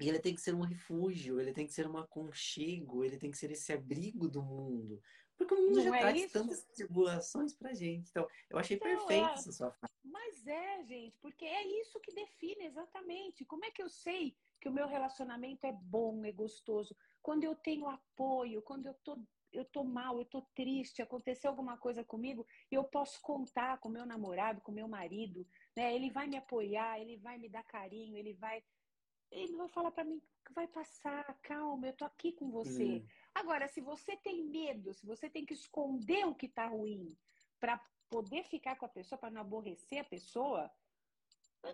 E ele tem que ser um refúgio, ele tem que ser um aconchego, ele tem que ser esse abrigo do mundo. Porque o mundo não já é traz isso? tantas tribulações pra gente. Então, eu achei então, perfeito é... essa sua frase. Mas é, gente, porque é isso que define exatamente. Como é que eu sei que o meu relacionamento é bom, é gostoso? Quando eu tenho apoio, quando eu tô eu tô mal, eu tô triste, aconteceu alguma coisa comigo, eu posso contar com meu namorado, com meu marido, né? Ele vai me apoiar, ele vai me dar carinho, ele vai ele vai falar para mim que vai passar, calma, eu tô aqui com você. Hum. Agora, se você tem medo, se você tem que esconder o que tá ruim para poder ficar com a pessoa, para não aborrecer a pessoa,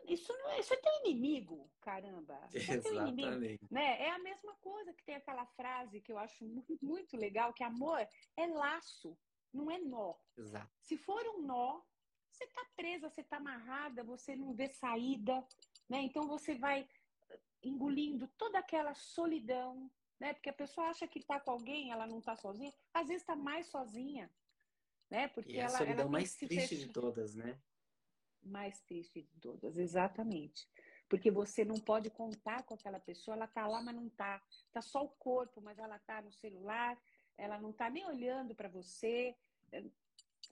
isso não é, isso é teu inimigo, caramba. [laughs] Isso é teu inimigo, né? É a mesma coisa que tem aquela frase que eu acho muito, muito legal, que amor é laço, não é nó. Exato. Se for um nó, você tá presa, você tá amarrada, você não vê saída, né? Então você vai engolindo toda aquela solidão, né? Porque a pessoa acha que está com alguém, ela não está sozinha, às vezes está mais sozinha, né? Porque e ela, a solidão ela mais triste de todas, né? Mais triste de todas, exatamente. Porque você não pode contar com aquela pessoa, ela está lá, mas não está. Está só o corpo, mas ela está no celular, ela não está nem olhando para você.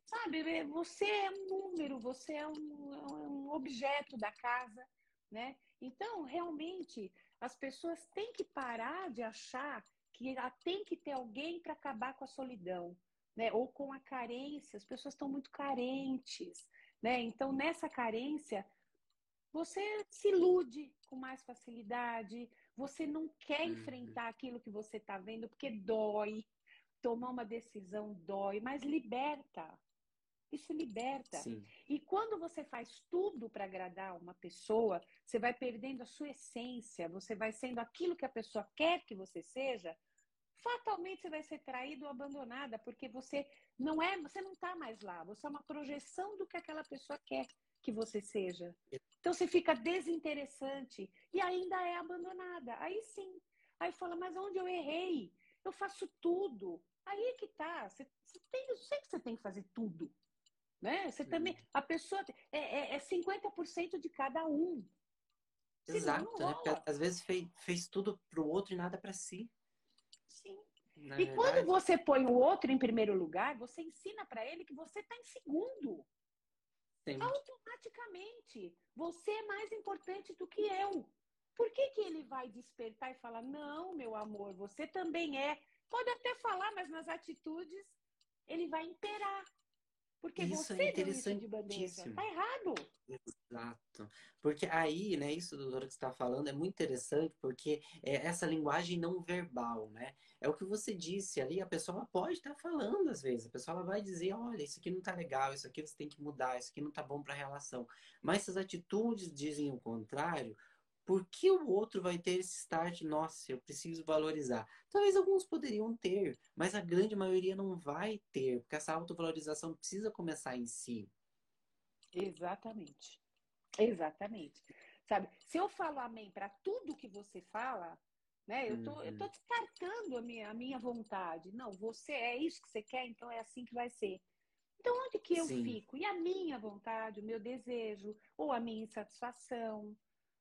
Sabe, você é um número, você é um, é um objeto da casa, né? Então, realmente, as pessoas têm que parar de achar que tem que ter alguém para acabar com a solidão, né? Ou com a carência. As pessoas estão muito carentes, né? Então, nessa carência, você se ilude com mais facilidade, você não quer uhum. enfrentar aquilo que você está vendo porque dói. Tomar uma decisão dói, mas liberta. Isso liberta. Sim. E quando você faz tudo para agradar uma pessoa, você vai perdendo a sua essência, você vai sendo aquilo que a pessoa quer que você seja, fatalmente você vai ser traído ou abandonada, porque você não é, você não está mais lá, você é uma projeção do que aquela pessoa quer que você seja. Então você fica desinteressante e ainda é abandonada. Aí sim. Aí fala, mas onde eu errei? Eu faço tudo. Aí é que tá. Você, você tem, eu sei que você tem que fazer tudo. Né? Você também, a pessoa é, é, é 50% de cada um. Exato, né? às vezes fez, fez tudo para o outro e nada para si. Sim. Na e verdade... quando você põe o outro em primeiro lugar, você ensina para ele que você está em segundo. Sim. Automaticamente, você é mais importante do que eu. Por que, que ele vai despertar e falar: Não, meu amor, você também é? Pode até falar, mas nas atitudes ele vai imperar. Porque isso você é interessantíssimo. Tá errado. Exato. Porque aí, né, isso, doutora, que você está falando é muito interessante, porque é essa linguagem não verbal, né? É o que você disse ali, a pessoa pode estar tá falando às vezes, a pessoa vai dizer, olha, isso aqui não tá legal, isso aqui você tem que mudar, isso aqui não tá bom para a relação. Mas se as atitudes dizem o contrário, Por que o outro vai ter esse start? Nossa, eu preciso valorizar. Talvez alguns poderiam ter, mas a grande maioria não vai ter, porque essa autovalorização precisa começar em si. Exatamente. Exatamente. Sabe, se eu falo amém para tudo que você fala, né? Eu tô, uhum. eu tô descartando a minha, a minha vontade. Não, você é isso que você quer, então é assim que vai ser. Então, onde que eu Sim. fico? E a minha vontade, o meu desejo, ou a minha insatisfação?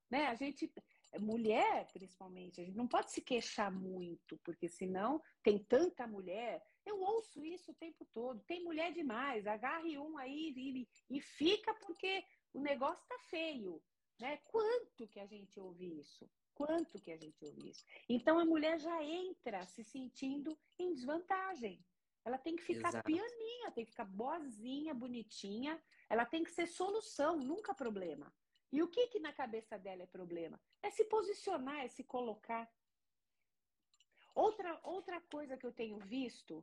Né? A gente, mulher principalmente, a gente não pode se queixar muito, porque senão tem tanta mulher. Eu ouço isso o tempo todo. Tem mulher demais, agarre um aí e, e fica porque o negócio tá feio. Né? Quanto que a gente ouve isso? Quanto que a gente ouve isso? Então a mulher já entra se sentindo em desvantagem. Ela tem que ficar Exato. pianinha, tem que ficar boazinha, bonitinha. Ela tem que ser solução, nunca problema. E o que que na cabeça dela é problema? É se posicionar, é se colocar. Outra, outra coisa que eu tenho visto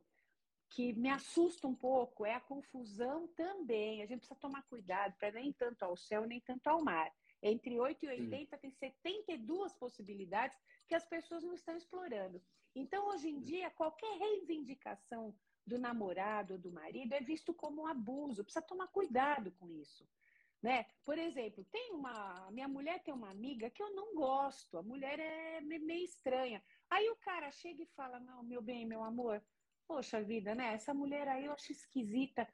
que me assusta um pouco é a confusão também. A gente precisa tomar cuidado para nem tanto ao céu, nem tanto ao mar. Entre 8 e 80 Sim. tem 72 possibilidades que as pessoas não estão explorando. Então, hoje em dia, qualquer reivindicação do namorado ou do marido é visto como um abuso. Precisa tomar cuidado com isso. Né? Por exemplo, tem uma. Minha mulher tem uma amiga que eu não gosto, a mulher é meio estranha. Aí o cara chega e fala: Não, meu bem, meu amor, poxa vida, né? Essa mulher aí eu acho esquisita.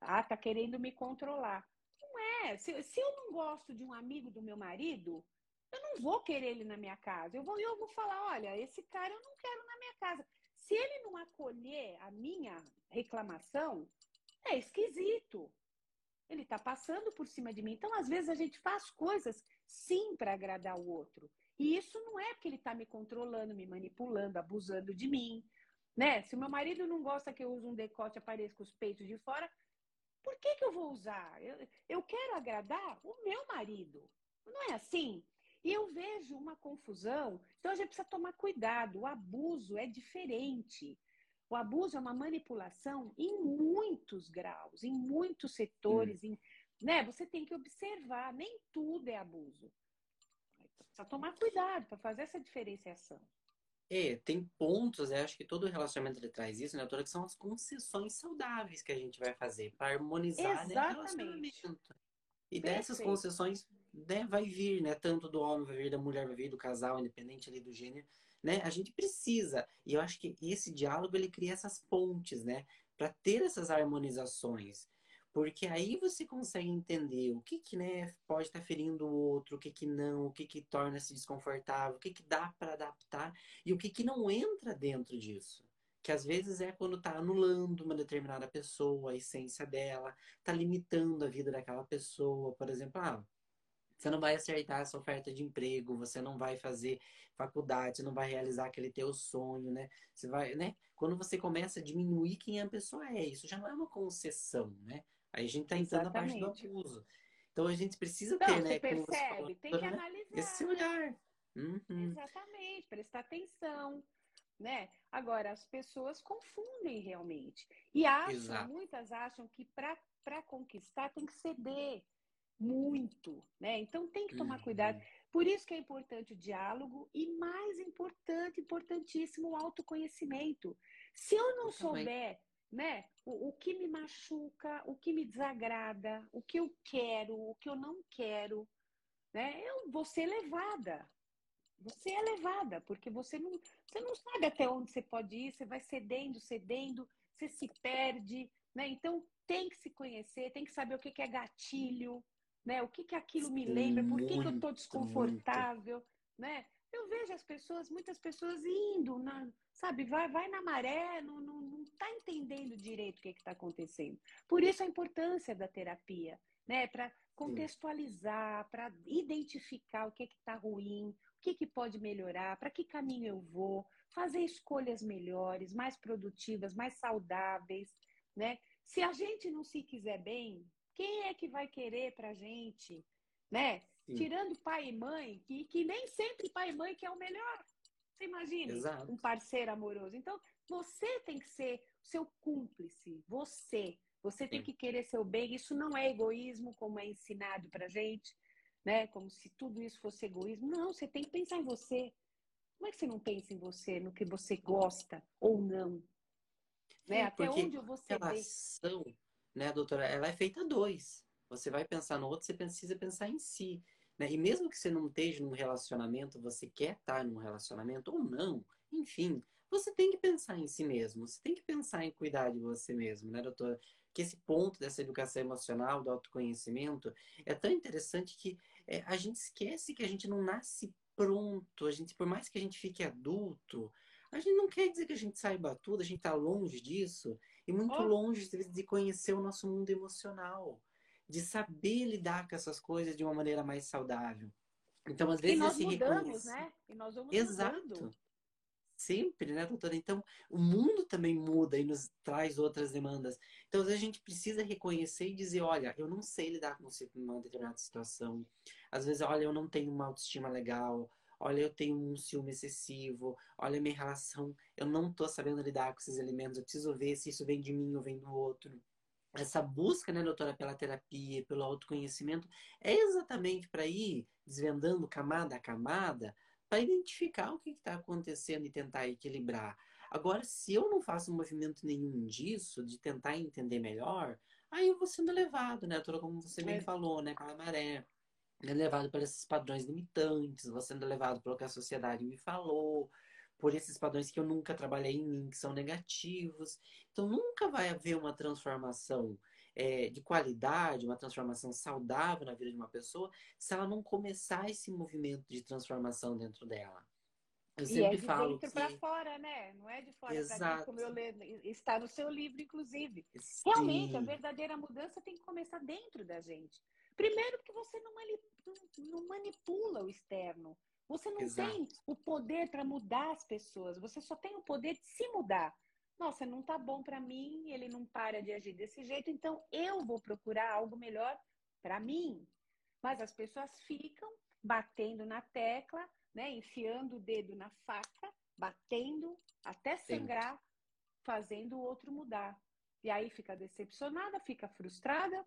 Ah, tá querendo me controlar. Não é. Se, se eu não gosto de um amigo do meu marido, eu não vou querer ele na minha casa. Eu vou, eu vou falar: olha, esse cara eu não quero na minha casa. Se ele não acolher a minha reclamação, é esquisito ele está passando por cima de mim. Então, às vezes, a gente faz coisas sim para agradar o outro. E isso não é porque ele está me controlando, me manipulando, abusando de mim. Né? Se meu marido não gosta que eu use um decote apareça com os peitos de fora, por que, que eu vou usar? Eu, eu quero agradar o meu marido. Não é assim? E eu vejo uma confusão. Então a gente precisa tomar cuidado. O abuso é diferente. O abuso é uma manipulação em muitos graus, em muitos setores. Em, né? Você tem que observar, nem tudo é abuso. Precisa tomar cuidado para fazer essa diferenciação. É, tem pontos, eu acho que todo relacionamento ele traz isso, né, doutora? Que são as concessões saudáveis que a gente vai fazer para harmonizar né, o relacionamento. E Perfeito. dessas concessões né, vai vir, né? Tanto do homem vai vir, da mulher vai vir, do casal, independente ali do gênero né? A gente precisa. E eu acho que esse diálogo ele cria essas pontes, né? Para ter essas harmonizações. Porque aí você consegue entender o que, que né, pode estar tá ferindo o outro, o que, que não, o que, que torna-se desconfortável, o que, que dá para adaptar e o que, que não entra dentro disso. Que às vezes é quando está anulando uma determinada pessoa, a essência dela, está limitando a vida daquela pessoa. Por exemplo, ah, você não vai acertar essa oferta de emprego, você não vai fazer faculdade, você não vai realizar aquele teu sonho, né? Você vai, né? Quando você começa a diminuir quem a pessoa é, isso já não é uma concessão, né? Aí a gente tá entrando na parte do abuso. Então a gente precisa ter, né? Você percebe, falou, tem que né? analisar. Esse olhar. Uhum. Exatamente, prestar atenção. Né? Agora, as pessoas confundem realmente. E acham, Exato. muitas acham que para conquistar tem que ceder muito, né? Então tem que tomar uhum. cuidado. Por isso que é importante o diálogo e mais importante, importantíssimo o autoconhecimento. Se eu não eu souber, né, o, o, que me machuca, o que me desagrada, o que eu quero, o que eu não quero, né, eu vou ser levada. Você é levada, porque você não, você não sabe até onde você pode ir, você vai cedendo, cedendo, você se perde, né? Então tem que se conhecer, tem que saber o que é gatilho, né? O que, que aquilo me lembra? Por que, que eu estou desconfortável? Muito. Né? Eu vejo as pessoas, muitas pessoas indo, na, sabe, vai, vai na maré, não, não, não tá entendendo direito o que está acontecendo. Por isso a importância da terapia, né? Para contextualizar, para identificar o que está ruim, o que, que pode melhorar, para que caminho eu vou, fazer escolhas melhores, mais produtivas, mais saudáveis, né? Se a gente não se quiser bem, quem é que vai querer pra gente, né? Sim. Tirando pai e mãe, que, que nem sempre pai e mãe que é o melhor. Você imagina Exato. um parceiro amoroso. Então, você tem que ser seu cúmplice, você. Você tem Sim. que querer seu bem. Isso não é egoísmo, como é ensinado pra gente. né? Como se tudo isso fosse egoísmo. Não, você tem que pensar em você. Como é que você não pensa em você, no que você gosta ou não? Né? Até onde eu vou relação, né, doutora, ela é feita a dois. Você vai pensar no outro, você precisa pensar em si. Né? E mesmo que você não esteja num relacionamento, você quer estar num relacionamento ou não, enfim, você tem que pensar em si mesmo, você tem que pensar em cuidar de você mesmo, né, doutora? Que esse ponto dessa educação emocional, do autoconhecimento, é tão interessante que é, a gente esquece que a gente não nasce pronto, a gente, por mais que a gente fique adulto, a gente não quer dizer que a gente saiba tudo, a gente está longe disso, e muito oh. longe de conhecer o nosso mundo emocional de saber lidar com essas coisas de uma maneira mais saudável. Então, às vezes, e nós mudamos, reconhece... né? E nós vamos Exato. Mudando. Sempre, né, doutora? Então, o mundo também muda e nos traz outras demandas. Então, às vezes, a gente precisa reconhecer e dizer: olha, eu não sei lidar com uma determinada situação. Às vezes, olha, eu não tenho uma autoestima legal. Olha, eu tenho um ciúme excessivo. Olha, minha relação, eu não estou sabendo lidar com esses elementos. Eu preciso ver se isso vem de mim ou vem do outro essa busca, né, doutora, pela terapia, pelo autoconhecimento, é exatamente para ir desvendando camada a camada, para identificar o que está acontecendo e tentar equilibrar. Agora, se eu não faço movimento nenhum disso, de tentar entender melhor, aí eu vou sendo levado, né, doutora, como você bem é. falou, né, pela maré. É levado por esses padrões limitantes, vou sendo levado pelo que a sociedade me falou, por esses padrões que eu nunca trabalhei em mim, que são negativos. Então, nunca vai haver uma transformação é, de qualidade, uma transformação saudável na vida de uma pessoa, se ela não começar esse movimento de transformação dentro dela. Eu sempre e é de falo dentro que... para fora, né? Não é de fora para dentro, como eu leio, está no seu livro, inclusive. Sim. Realmente, a verdadeira mudança tem que começar dentro da gente. Primeiro, porque você não, não manipula o externo. Você não Exato. tem o poder para mudar as pessoas, você só tem o poder de se mudar. Nossa, não tá bom para mim, ele não para de agir desse jeito, então eu vou procurar algo melhor para mim. Mas as pessoas ficam batendo na tecla, né, enfiando o dedo na faca, batendo até sangrar, fazendo o outro mudar. E aí fica decepcionada, fica frustrada.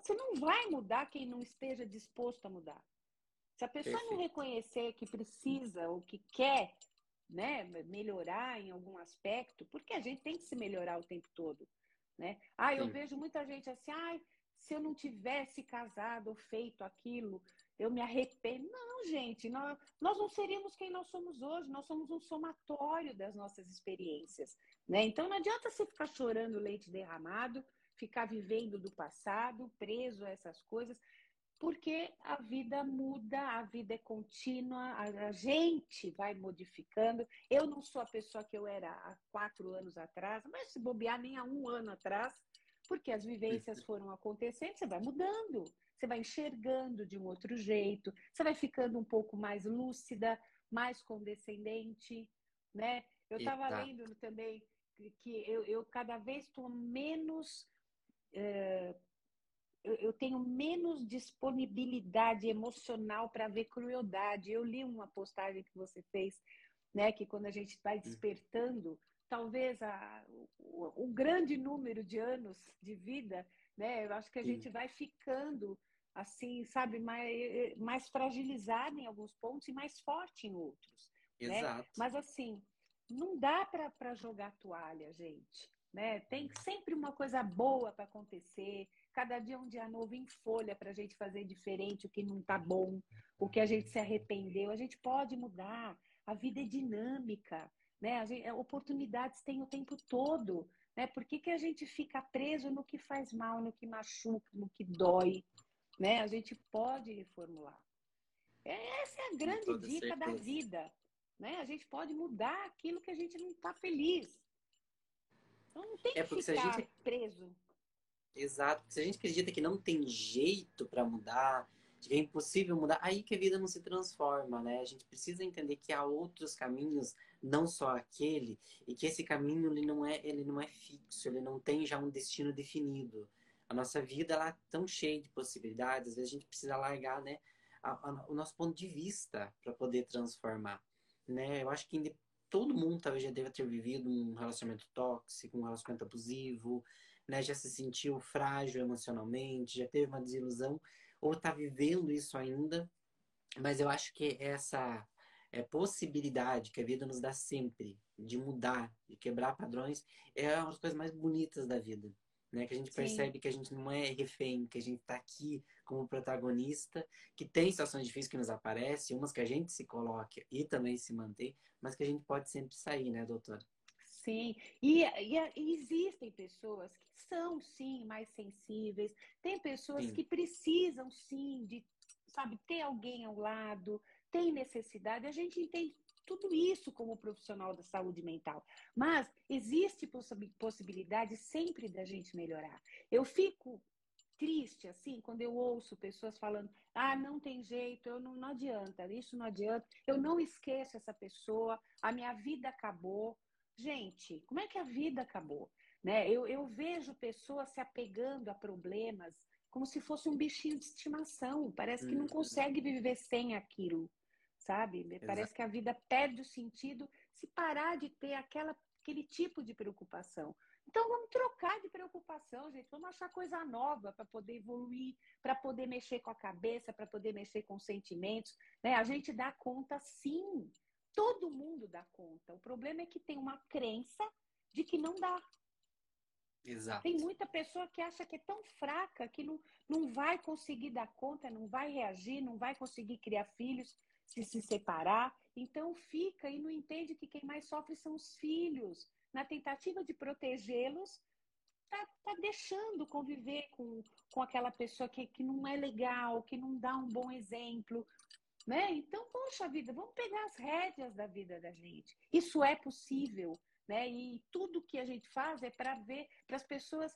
Você não vai mudar quem não esteja disposto a mudar. Se a pessoa Perfeito. não reconhecer que precisa ou que quer né, melhorar em algum aspecto, porque a gente tem que se melhorar o tempo todo. Né? Ah, eu Sim. vejo muita gente assim, ah, se eu não tivesse casado ou feito aquilo, eu me arrependo. Não, gente, nós, nós não seríamos quem nós somos hoje, nós somos um somatório das nossas experiências. Né? Então não adianta você ficar chorando leite derramado, ficar vivendo do passado, preso a essas coisas porque a vida muda, a vida é contínua, a, gente vai modificando. Eu não sou a pessoa que eu era há quatro anos atrás, mas se bobear nem há um ano atrás, porque as vivências foram acontecendo, você vai mudando, você vai enxergando de um outro jeito, você vai ficando um pouco mais lúcida, mais condescendente, né? Eu estava lendo também que eu, eu cada vez estou menos eu, eu tenho menos disponibilidade emocional para ver crueldade. Eu li uma postagem que você fez, né, que quando a gente vai hum. despertando, talvez a, o, o, grande número de anos de vida, né, eu acho que a Sim. gente vai ficando assim, sabe, mais, mais fragilizado em alguns pontos e mais forte em outros. Né? Exato. Né? Mas assim, não dá para jogar toalha, gente. Né? Tem sempre uma coisa boa para acontecer, Cada dia é um dia novo em folha para a gente fazer diferente o que não está bom, o que a gente se arrependeu. A gente pode mudar. A vida é dinâmica, né? Gente, oportunidades tem o tempo todo, né? Por que, que a gente fica preso no que faz mal, no que machuca, no que dói, né? A gente pode reformular. Essa é a grande dica certeza. da vida, né? A gente pode mudar aquilo que a gente não está feliz. Então não tem é que ficar gente... preso. Exato. Se a gente acredita que não tem jeito para mudar, que é impossível mudar, aí que a vida não se transforma, né? A gente precisa entender que há outros caminhos, não só aquele, e que esse caminho ele não é, ele não é fixo, ele não tem já um destino definido. A nossa vida ela é tão cheia de possibilidades, às vezes a gente precisa largar, né, a, a, o nosso ponto de vista para poder transformar, né? Eu acho que todo mundo talvez já deva ter vivido um relacionamento tóxico, um relacionamento abusivo, né, já se sentiu frágil emocionalmente, já teve uma desilusão, ou está vivendo isso ainda, mas eu acho que essa é, possibilidade que a vida nos dá sempre de mudar, de quebrar padrões, é uma das coisas mais bonitas da vida. Né? Que a gente Sim. percebe que a gente não é refém, que a gente está aqui como protagonista, que tem situações difíceis que nos aparecem, umas que a gente se coloca e também se mantém, mas que a gente pode sempre sair, né, doutora? Sim, e, e, e, existem pessoas que são, sim, mais sensíveis, tem pessoas sim. que precisam, sim, de, sabe, ter alguém ao lado, tem necessidade, a gente entende tudo isso como profissional da saúde mental, mas existe possibilidade sempre da gente melhorar. Eu fico triste, assim, quando eu ouço pessoas falando, ah, não tem jeito, eu não, não adianta, isso não adianta, eu não esqueço essa pessoa, a minha vida acabou, Gente, como é que a vida acabou? Né? Eu, eu vejo pessoas se apegando a problemas como se fosse um bichinho de estimação. Parece que não uhum. consegue viver sem aquilo, sabe? Exato. Parece que a vida perde o sentido se parar de ter aquela, aquele tipo de preocupação. Então vamos trocar de preocupação, gente. Vamos achar coisa nova para poder evoluir, para poder mexer com a cabeça, para poder mexer com os sentimentos. Né? A gente dá conta sim Todo mundo dá conta. O problema é que tem uma crença de que não dá. Exato. Tem muita pessoa que acha que é tão fraca que não, não vai conseguir dar conta, não vai reagir, não vai conseguir criar filhos, se se separar. Então fica e não entende que quem mais sofre são os filhos. Na tentativa de protegê-los, tá, tá deixando conviver com, com aquela pessoa que, que não é legal, que não dá um bom exemplo, né? Então, poxa vida, vamos pegar as rédeas da vida da gente. Isso é possível, né? E tudo que a gente faz é para ver, para as pessoas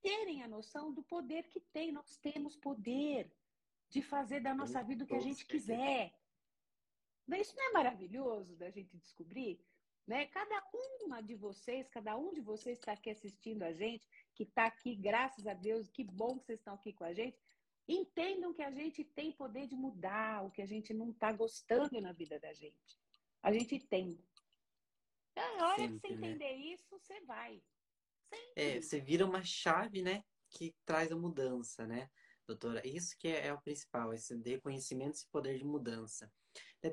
terem a noção do poder que tem. Nós temos poder de fazer da nossa vida o que a gente quiser. Isso não é maravilhoso da gente descobrir? Né? Cada uma de vocês, cada um de vocês está aqui assistindo a gente, que está aqui, graças a Deus, que bom que vocês estão aqui com a gente. Entendam que a gente tem poder de mudar o que a gente não está gostando na vida da gente. A gente tem. Então, a hora Sempre, que você né? entender isso, você vai. Sempre. É, você vira uma chave, né? Que traz a mudança, né, doutora? Isso que é, é o principal, esse reconhecimento, esse poder de mudança.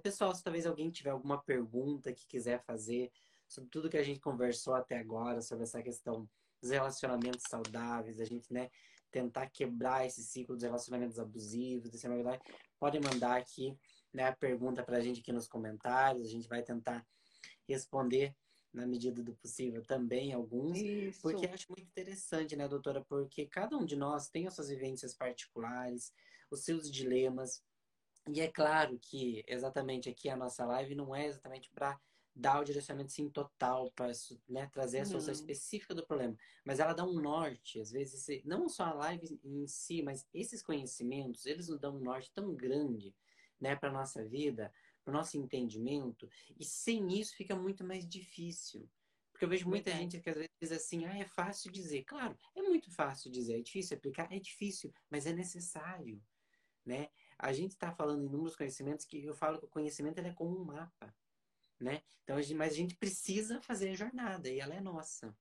Pessoal, se talvez alguém tiver alguma pergunta que quiser fazer sobre tudo que a gente conversou até agora, sobre essa questão dos relacionamentos saudáveis, a gente, né, tentar quebrar esse ciclo dos relacionamentos abusivos, desse verdade, podem mandar aqui né, a pergunta para a gente aqui nos comentários. A gente vai tentar responder na medida do possível também alguns. Isso. Porque acho muito interessante, né, doutora? Porque cada um de nós tem as suas vivências particulares, os seus dilemas. E é claro que exatamente aqui a nossa live não é exatamente para dar o direcionamento sim total para né, trazer a solução uhum. específica do problema, mas ela dá um norte, às vezes, não só a live em si, mas esses conhecimentos, eles nos dão um norte tão grande, né, para nossa vida, para o nosso entendimento, e sem isso fica muito mais difícil. Porque eu vejo muita gente que às vezes diz assim, ah, é fácil dizer. Claro, é muito fácil dizer, é difícil aplicar, é difícil, mas é necessário, né? A gente está falando em inúmeros conhecimentos que eu falo que o conhecimento é como um mapa né? Então, a gente, mas a gente precisa fazer a jornada e ela é nossa.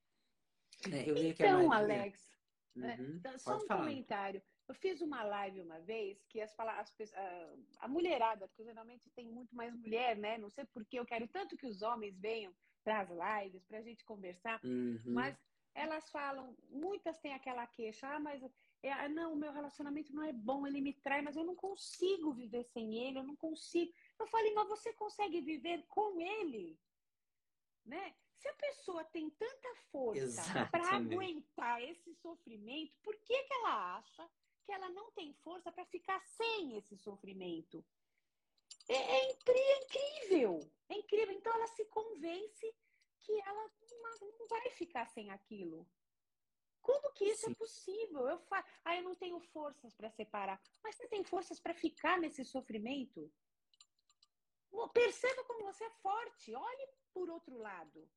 Né? então, Alex, é, uhum. então, só um falar. comentário. Eu fiz uma live uma vez que as, as a, a mulherada, porque geralmente tem muito mais mulher, né? Não sei porque eu quero tanto que os homens venham para as lives, para a gente conversar, uhum. mas elas falam, muitas têm aquela queixa, ah, mas é, ah, não, o meu relacionamento não é bom, ele me trai, mas eu não consigo viver sem ele, eu não consigo. Eu falei, mas você consegue viver com ele? Né? Se a pessoa tem tanta força para aguentar esse sofrimento, por que, que ela acha que ela não tem força para ficar sem esse sofrimento? É, é, é, incrível, é incrível. Então ela se convence que ela não, não vai ficar sem aquilo. Como que isso é Sim. é possível? Eu falo, ah, eu não tenho forças para separar. Mas você tem forças para ficar nesse sofrimento? Perceba como você é forte. Olhe por outro lado.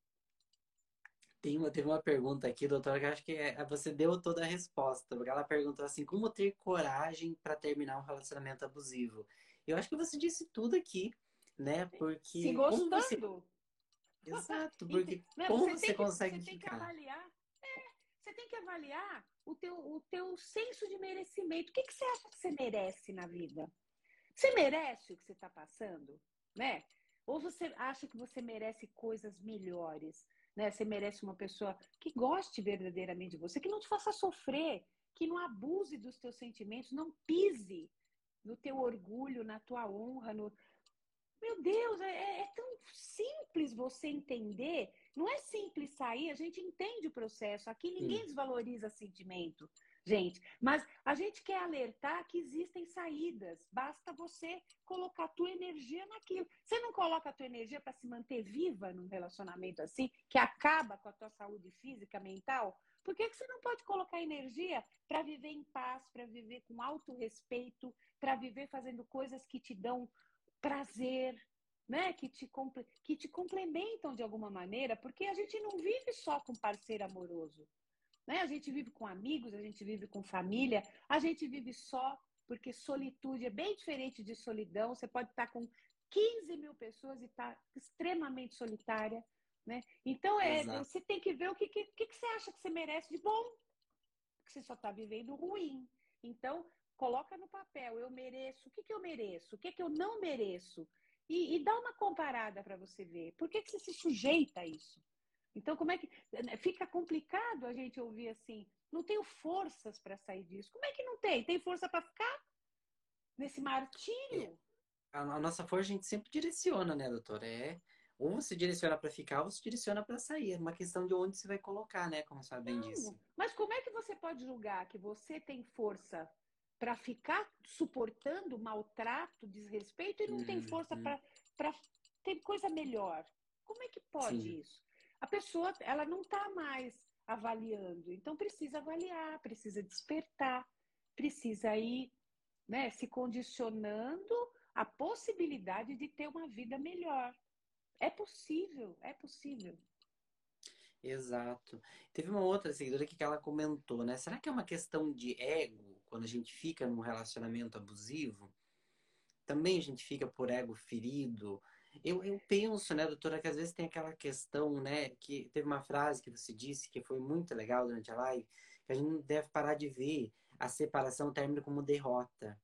Tem uma, teve uma pergunta aqui, doutora, que acho que é, você deu toda a resposta. Porque ela perguntou assim: como ter coragem para terminar um relacionamento abusivo? Eu acho que você disse tudo aqui, né? Porque. Se gostando. Você... Exato, [laughs] porque Não, como você, você consegue você ficar? Tem que avaliar. É, você tem que avaliar o teu, o teu senso de merecimento. O que, que você acha que você merece na vida? Você merece o que você está passando? Né? Ou você acha que você merece coisas melhores? Né? Você merece uma pessoa que goste verdadeiramente de você, que não te faça sofrer, que não abuse dos teus sentimentos, não pise no teu orgulho, na tua honra. No... Meu Deus, é, é tão simples você entender. Não é simples sair, a gente entende o processo. Aqui ninguém desvaloriza sentimento gente. Mas a gente quer alertar que existem saídas. Basta você colocar a tua energia naquilo. Você não coloca a tua energia para se manter viva num relacionamento assim, que acaba com a tua saúde física, mental? Por que, que você não pode colocar energia para viver em paz, para viver com autorrespeito, para viver fazendo coisas que te dão prazer, né? que, te, que te complementam de alguma maneira? Porque a gente não vive só com parceiro amoroso. Né? A gente vive com amigos, a gente vive com família, a gente vive só, porque solitude é bem diferente de solidão. Você pode estar com 15 mil pessoas e estar extremamente solitária. Né? Então, é, você tem que ver o que, que, que, você acha que você merece de bom, que você só está vivendo ruim. Então, coloca no papel, eu mereço, o que, que eu mereço, o que, que eu não mereço. E, e dá uma comparada para você ver. Por que, que você se sujeita a isso? Então, como é que. Né, fica complicado a gente ouvir assim, não tenho forças para sair disso. Como é que não tem? Tem força para ficar nesse martírio? É. A, nossa força a gente sempre direciona, né, doutora? É. Ou você direciona para ficar, ou você direciona para sair. É uma questão de onde você vai colocar, né? Como a senhora bem disse. Mas como é que você pode julgar que você tem força para ficar suportando maltrato, desrespeito e não uhum. tem força para ter coisa melhor? Como é que pode Sim. isso? a pessoa ela não está mais avaliando. Então precisa avaliar, precisa despertar, precisa ir né, se condicionando a possibilidade de ter uma vida melhor. É possível, é possível. Exato. Teve uma outra seguidora que ela comentou, né? Será que é uma questão de ego quando a gente fica num relacionamento abusivo? Também a gente fica por ego ferido, eu, eu penso, né, doutora, que às vezes tem aquela questão, né, que teve uma frase que você disse que foi muito legal durante a live, que a gente não deve parar de ver a separação, término como derrota.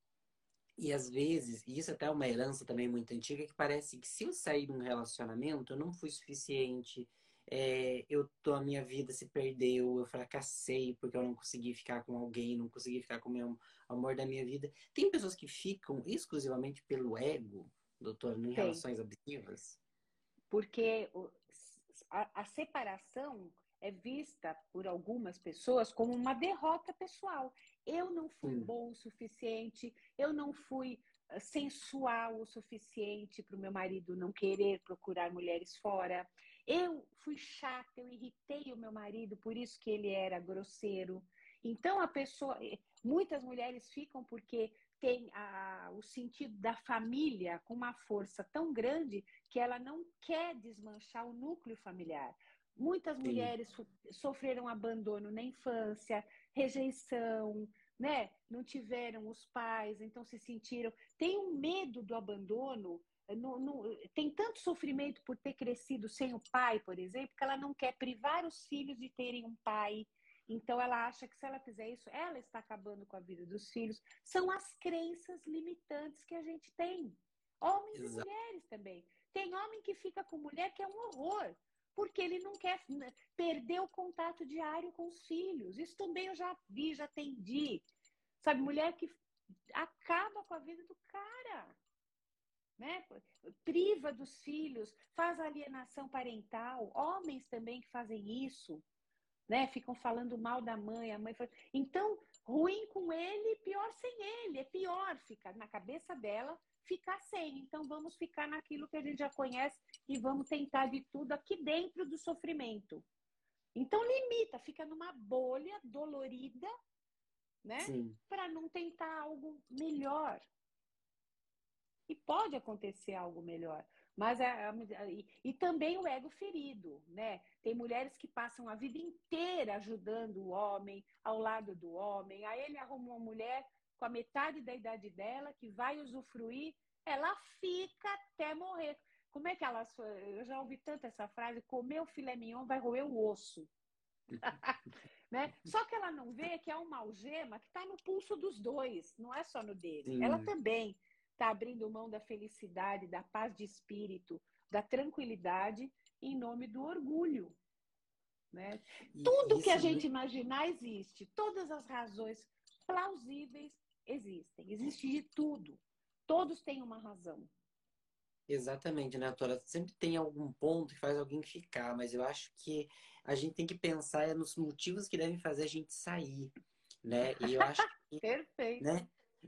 E às vezes, e isso até é uma herança também muito antiga, que parece que se eu sair de um relacionamento, eu não fui suficiente, é, eu tô, a minha vida se perdeu, eu fracassei porque eu não consegui ficar com alguém, não consegui ficar com o meu amor da minha vida. Tem pessoas que ficam exclusivamente pelo ego, doutor, em Tem. relações abusivas? Porque a, a separação é vista por algumas pessoas como uma derrota pessoal. Eu não fui hum. bom o suficiente, eu não fui ah, sensual o suficiente para o meu marido não querer procurar mulheres fora. Eu fui chata, eu irritei o meu marido, por isso que ele era grosseiro. Então a pessoa, eh, muitas mulheres ficam porque tem a, o sentido da família com uma força tão grande que ela não quer desmanchar o núcleo familiar. Muitas Sim. mulheres sofreram abandono na infância, rejeição, né? Não tiveram os pais, então se sentiram. Tem um medo do abandono. Tem tanto sofrimento por ter crescido sem o pai, por exemplo, que ela não quer privar os filhos de terem um pai, então ela acha que se ela fizer isso, ela está acabando com a vida dos filhos. São as crenças limitantes que a gente tem. Homens Exato. e mulheres também. Tem homem que fica com mulher que é um horror, porque ele não quer né, perder o contato diário com os filhos. Isso também eu já vi, já atendi. Sabe, mulher que acaba com a vida do cara. Né? Priva dos filhos, faz alienação parental. Homens também que fazem isso né? Ficam falando mal da mãe, a mãe fala... Então, ruim com ele, pior sem ele. É pior ficar na cabeça dela ficar sem. Então, vamos ficar naquilo que a gente já conhece e vamos tentar de tudo aqui dentro do sofrimento. Então, limita, fica numa bolha dolorida, né? Para não tentar algo melhor. E pode acontecer algo melhor. Mas é, é e, e, também o ego ferido, né? Tem mulheres que passam a vida inteira ajudando o homem, ao lado do homem. Aí ele arruma uma mulher com a metade da idade dela que vai usufruir, ela fica até morrer. Como é que ela. Eu já ouvi tanto essa frase: comer o filé mignon vai roer o osso. [laughs] Né? Só que ela não vê que é uma algema que está no pulso dos dois, não é só no dele. Sim. Ela também está abrindo mão da felicidade, da paz de espírito, da tranquilidade em nome do orgulho. Né? Tudo que a gente imaginar existe, todas as razões plausíveis existem, existe de tudo. Todos têm uma razão. Exatamente, né, doutora? Sempre tem algum ponto que faz alguém ficar, mas eu acho que a gente tem que pensar nos motivos que devem fazer a gente sair, né? E eu acho [laughs] que, Perfeito. Né,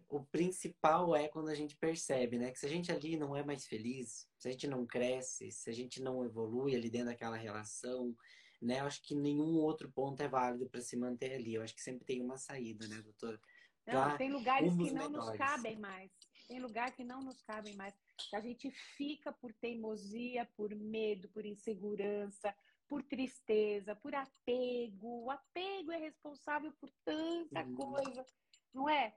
o principal é quando a gente percebe, né, que se a gente ali não é mais feliz, se a gente não cresce, se a gente não evolui ali dentro daquela relação, né, eu acho que nenhum outro ponto é válido para se manter ali. Eu acho que sempre tem uma saída, né, doutora? Não, tem lugares que não nos cabem mais. Tem lugar que não nos cabem mais. A gente fica por teimosia, por medo, por insegurança, por tristeza, por apego. O apego é responsável por tanta uhum. coisa, não é?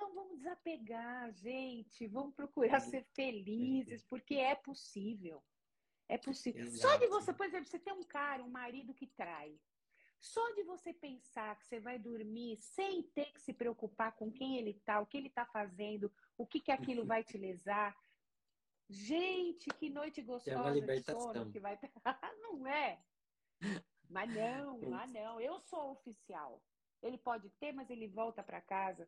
Então vamos desapegar, gente. Vamos procurar ser felizes, porque é possível. É possível. Exato. Só de você, por exemplo, você tem um cara, um marido que trai. Só de você pensar que você vai dormir sem ter que se preocupar com quem ele tá, o que ele está fazendo, o que, que aquilo vai te lesar. Gente, que noite gostosa [laughs] é uma libertação. de sono que vai [laughs] Não é? Mas não, [laughs] mas não. Eu sou oficial. Ele pode ter, mas ele volta para casa.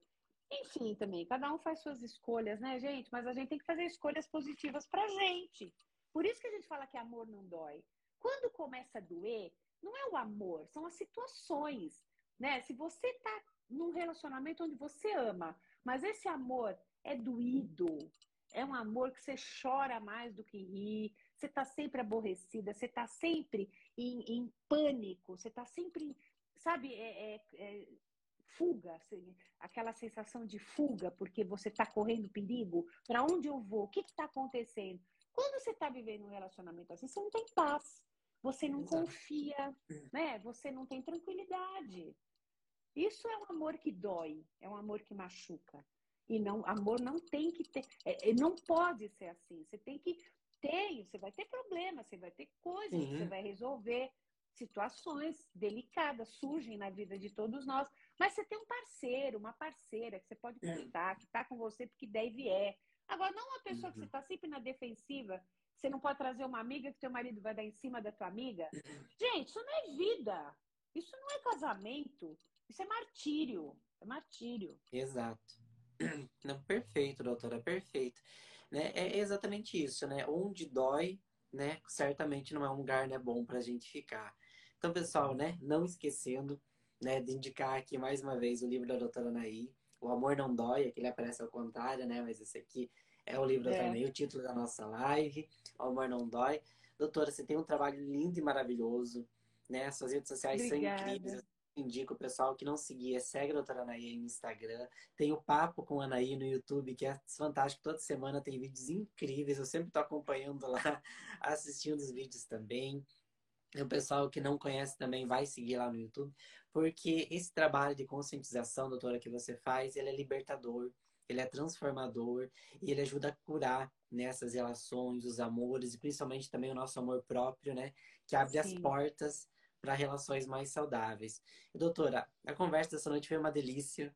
Enfim, também, cada um faz suas escolhas, né, gente? Mas a gente tem que fazer escolhas positivas pra gente. Por isso que a gente fala que amor não dói. Quando começa a doer, não é o amor, são as situações, né? Se você tá num relacionamento onde você ama, mas esse amor é doído, é um amor que você chora mais do que ri, você tá sempre aborrecida, você tá sempre em, em pânico, você tá sempre, sabe, é, é, é fuga, assim, aquela sensação de fuga, porque você está correndo perigo. Para onde eu vou? O que está acontecendo? Quando você está vivendo um relacionamento assim, você não tem paz. Você não Exato. confia, né? Você não tem tranquilidade. Isso é um amor que dói, é um amor que machuca. E não, amor não tem que ter, é, é não pode ser assim. Você tem que ter, você vai ter problemas, você vai ter coisas uhum. que você vai resolver, situações delicadas surgem na vida de todos nós, mas você tem um parceiro, uma parceira que você pode contar, que está com você porque deve é. Agora, não uma pessoa uhum. que você está sempre na defensiva, você não pode trazer uma amiga que teu marido vai dar em cima da tua amiga. Gente, isso não é vida. Isso não é casamento. Isso é martírio. É martírio. Exato. [clears throat] Não, perfeito, doutora, perfeito. Né? É exatamente isso, né? Onde dói, né? Certamente não é um lugar né, bom para a gente ficar. Então, pessoal, né? Não esquecendo, né? De indicar aqui mais uma vez o livro da doutora Anaí, O Amor Não Dói, aqui ele aparece ao contrário, né? Mas esse aqui é o livro da doutora Anaí, o título da nossa live, O Amor Não Dói. Doutora, você tem um trabalho lindo e maravilhoso, né? Suas redes sociais Obrigada. são incríveis. indico o pessoal que não seguia, segue a doutora Anaí no Instagram. Tem o Papo com a Anaí no YouTube, que é fantástico. Toda semana tem vídeos incríveis. Eu sempre estou acompanhando lá, [laughs] assistindo os vídeos também. O pessoal que não conhece também vai seguir lá no YouTube, porque esse trabalho de conscientização, doutora, que você faz, ele é libertador, ele é transformador e ele ajuda a curar nessas né, relações, os amores e principalmente também o nosso amor próprio, né? Que abre Sim. as portas para relações mais saudáveis. E, doutora, a conversa dessa noite foi uma delícia.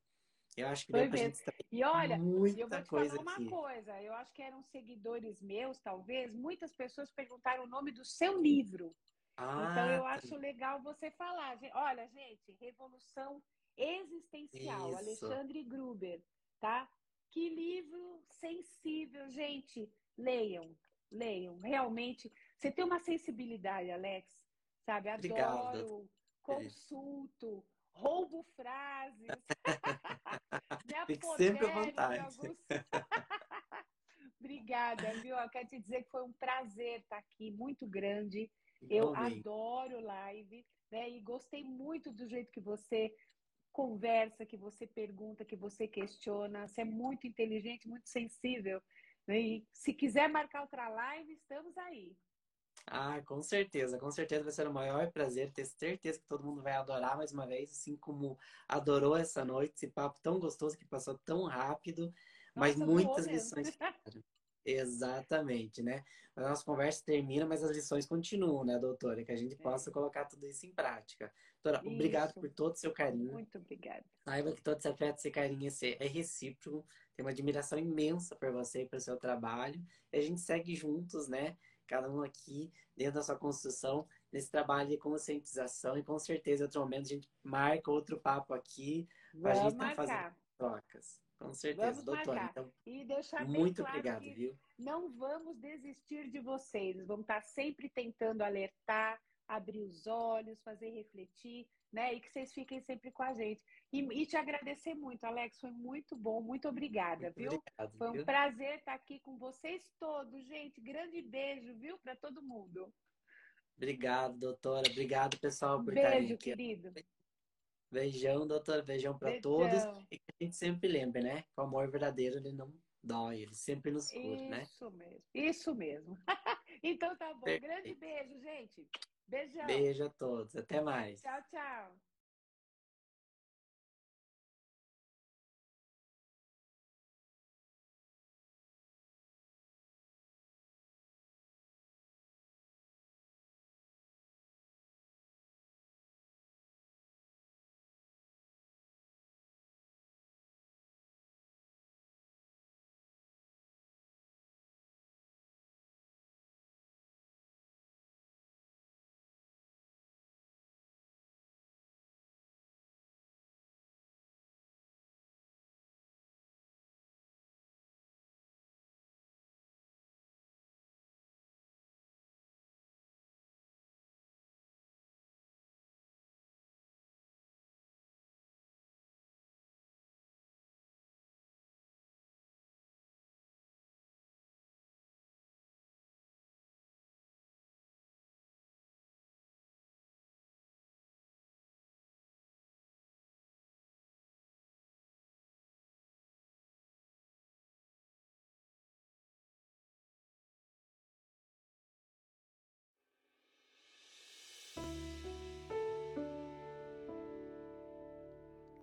Eu acho que deu pra gente E olha, muita eu vou te coisa falar uma aqui. coisa. Eu acho que eram seguidores meus, talvez. Muitas pessoas perguntaram o nome do seu livro. Ah, então eu tá. acho legal você falar. Olha, gente, Revolução Existencial, Isso. Alexandre Gruber, tá? Que livro sensível, gente. Leiam, leiam. Realmente, você tem uma sensibilidade, Alex, sabe? Adoro, Obrigado. consulto, roubo frases. [laughs] Sempre à vontade. Alguns... [laughs] Obrigada, viu? Eu quero te dizer que foi um prazer estar aqui, muito grande. Eu adoro live, né? E gostei muito do jeito que você conversa, que você pergunta, que você questiona. Você é muito inteligente, muito sensível. Né? E se quiser marcar outra live, estamos aí. Ah, com certeza, com certeza vai ser o maior prazer, ter certeza que todo mundo vai adorar mais uma vez, assim como adorou essa noite, esse papo tão gostoso que passou tão rápido, Nossa, mas muitas lições. [laughs] Exatamente, né? A nossa conversa termina, mas as lições continuam, né, doutora? Que a gente possa é. colocar tudo isso em prática. Doutora, isso. obrigado por todo o seu carinho. Muito obrigada. Saiba que todo esse afeto, esse carinho é recíproco. Tenho uma admiração imensa por você e pelo seu trabalho. E a gente segue juntos, né? Cada um aqui dentro da sua construção, nesse trabalho de conscientização. E com certeza, em outro momento, a gente marca outro papo aqui. Vamos a gente tá fazendo trocas. Com certeza, vamos doutora. Marcar. Então, e deixar muito claro obrigado, viu? Não vamos desistir de vocês. Vamos estar sempre tentando alertar, abrir os olhos, fazer refletir, né? E que vocês fiquem sempre com a gente. E, e te agradecer muito, Alex. Foi muito bom. Muito obrigada, muito viu? Obrigado, Foi um viu? prazer estar aqui com vocês todos, gente. Grande beijo, viu, para todo mundo. Obrigado, doutora. Obrigado, pessoal, por beijo, estarem aqui. querido. Beijão, doutora. Beijão para todos. E que a gente sempre lembre, né? Que o amor verdadeiro, ele não dói, ele sempre nos cura, Isso né? Isso mesmo. Isso mesmo. [laughs] então tá bom. Perfeito. Grande beijo, gente. Beijão. Beijo a todos. Até mais. Tchau, tchau.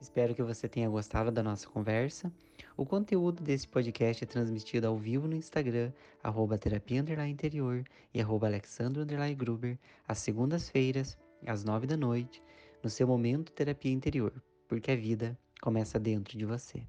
Espero que você tenha gostado da nossa conversa. O conteúdo desse podcast é transmitido ao vivo no Instagram, arroba terapia interior e arroba alexandro gruber, às segundas-feiras, às nove da noite, no seu momento terapia interior, porque a vida começa dentro de você.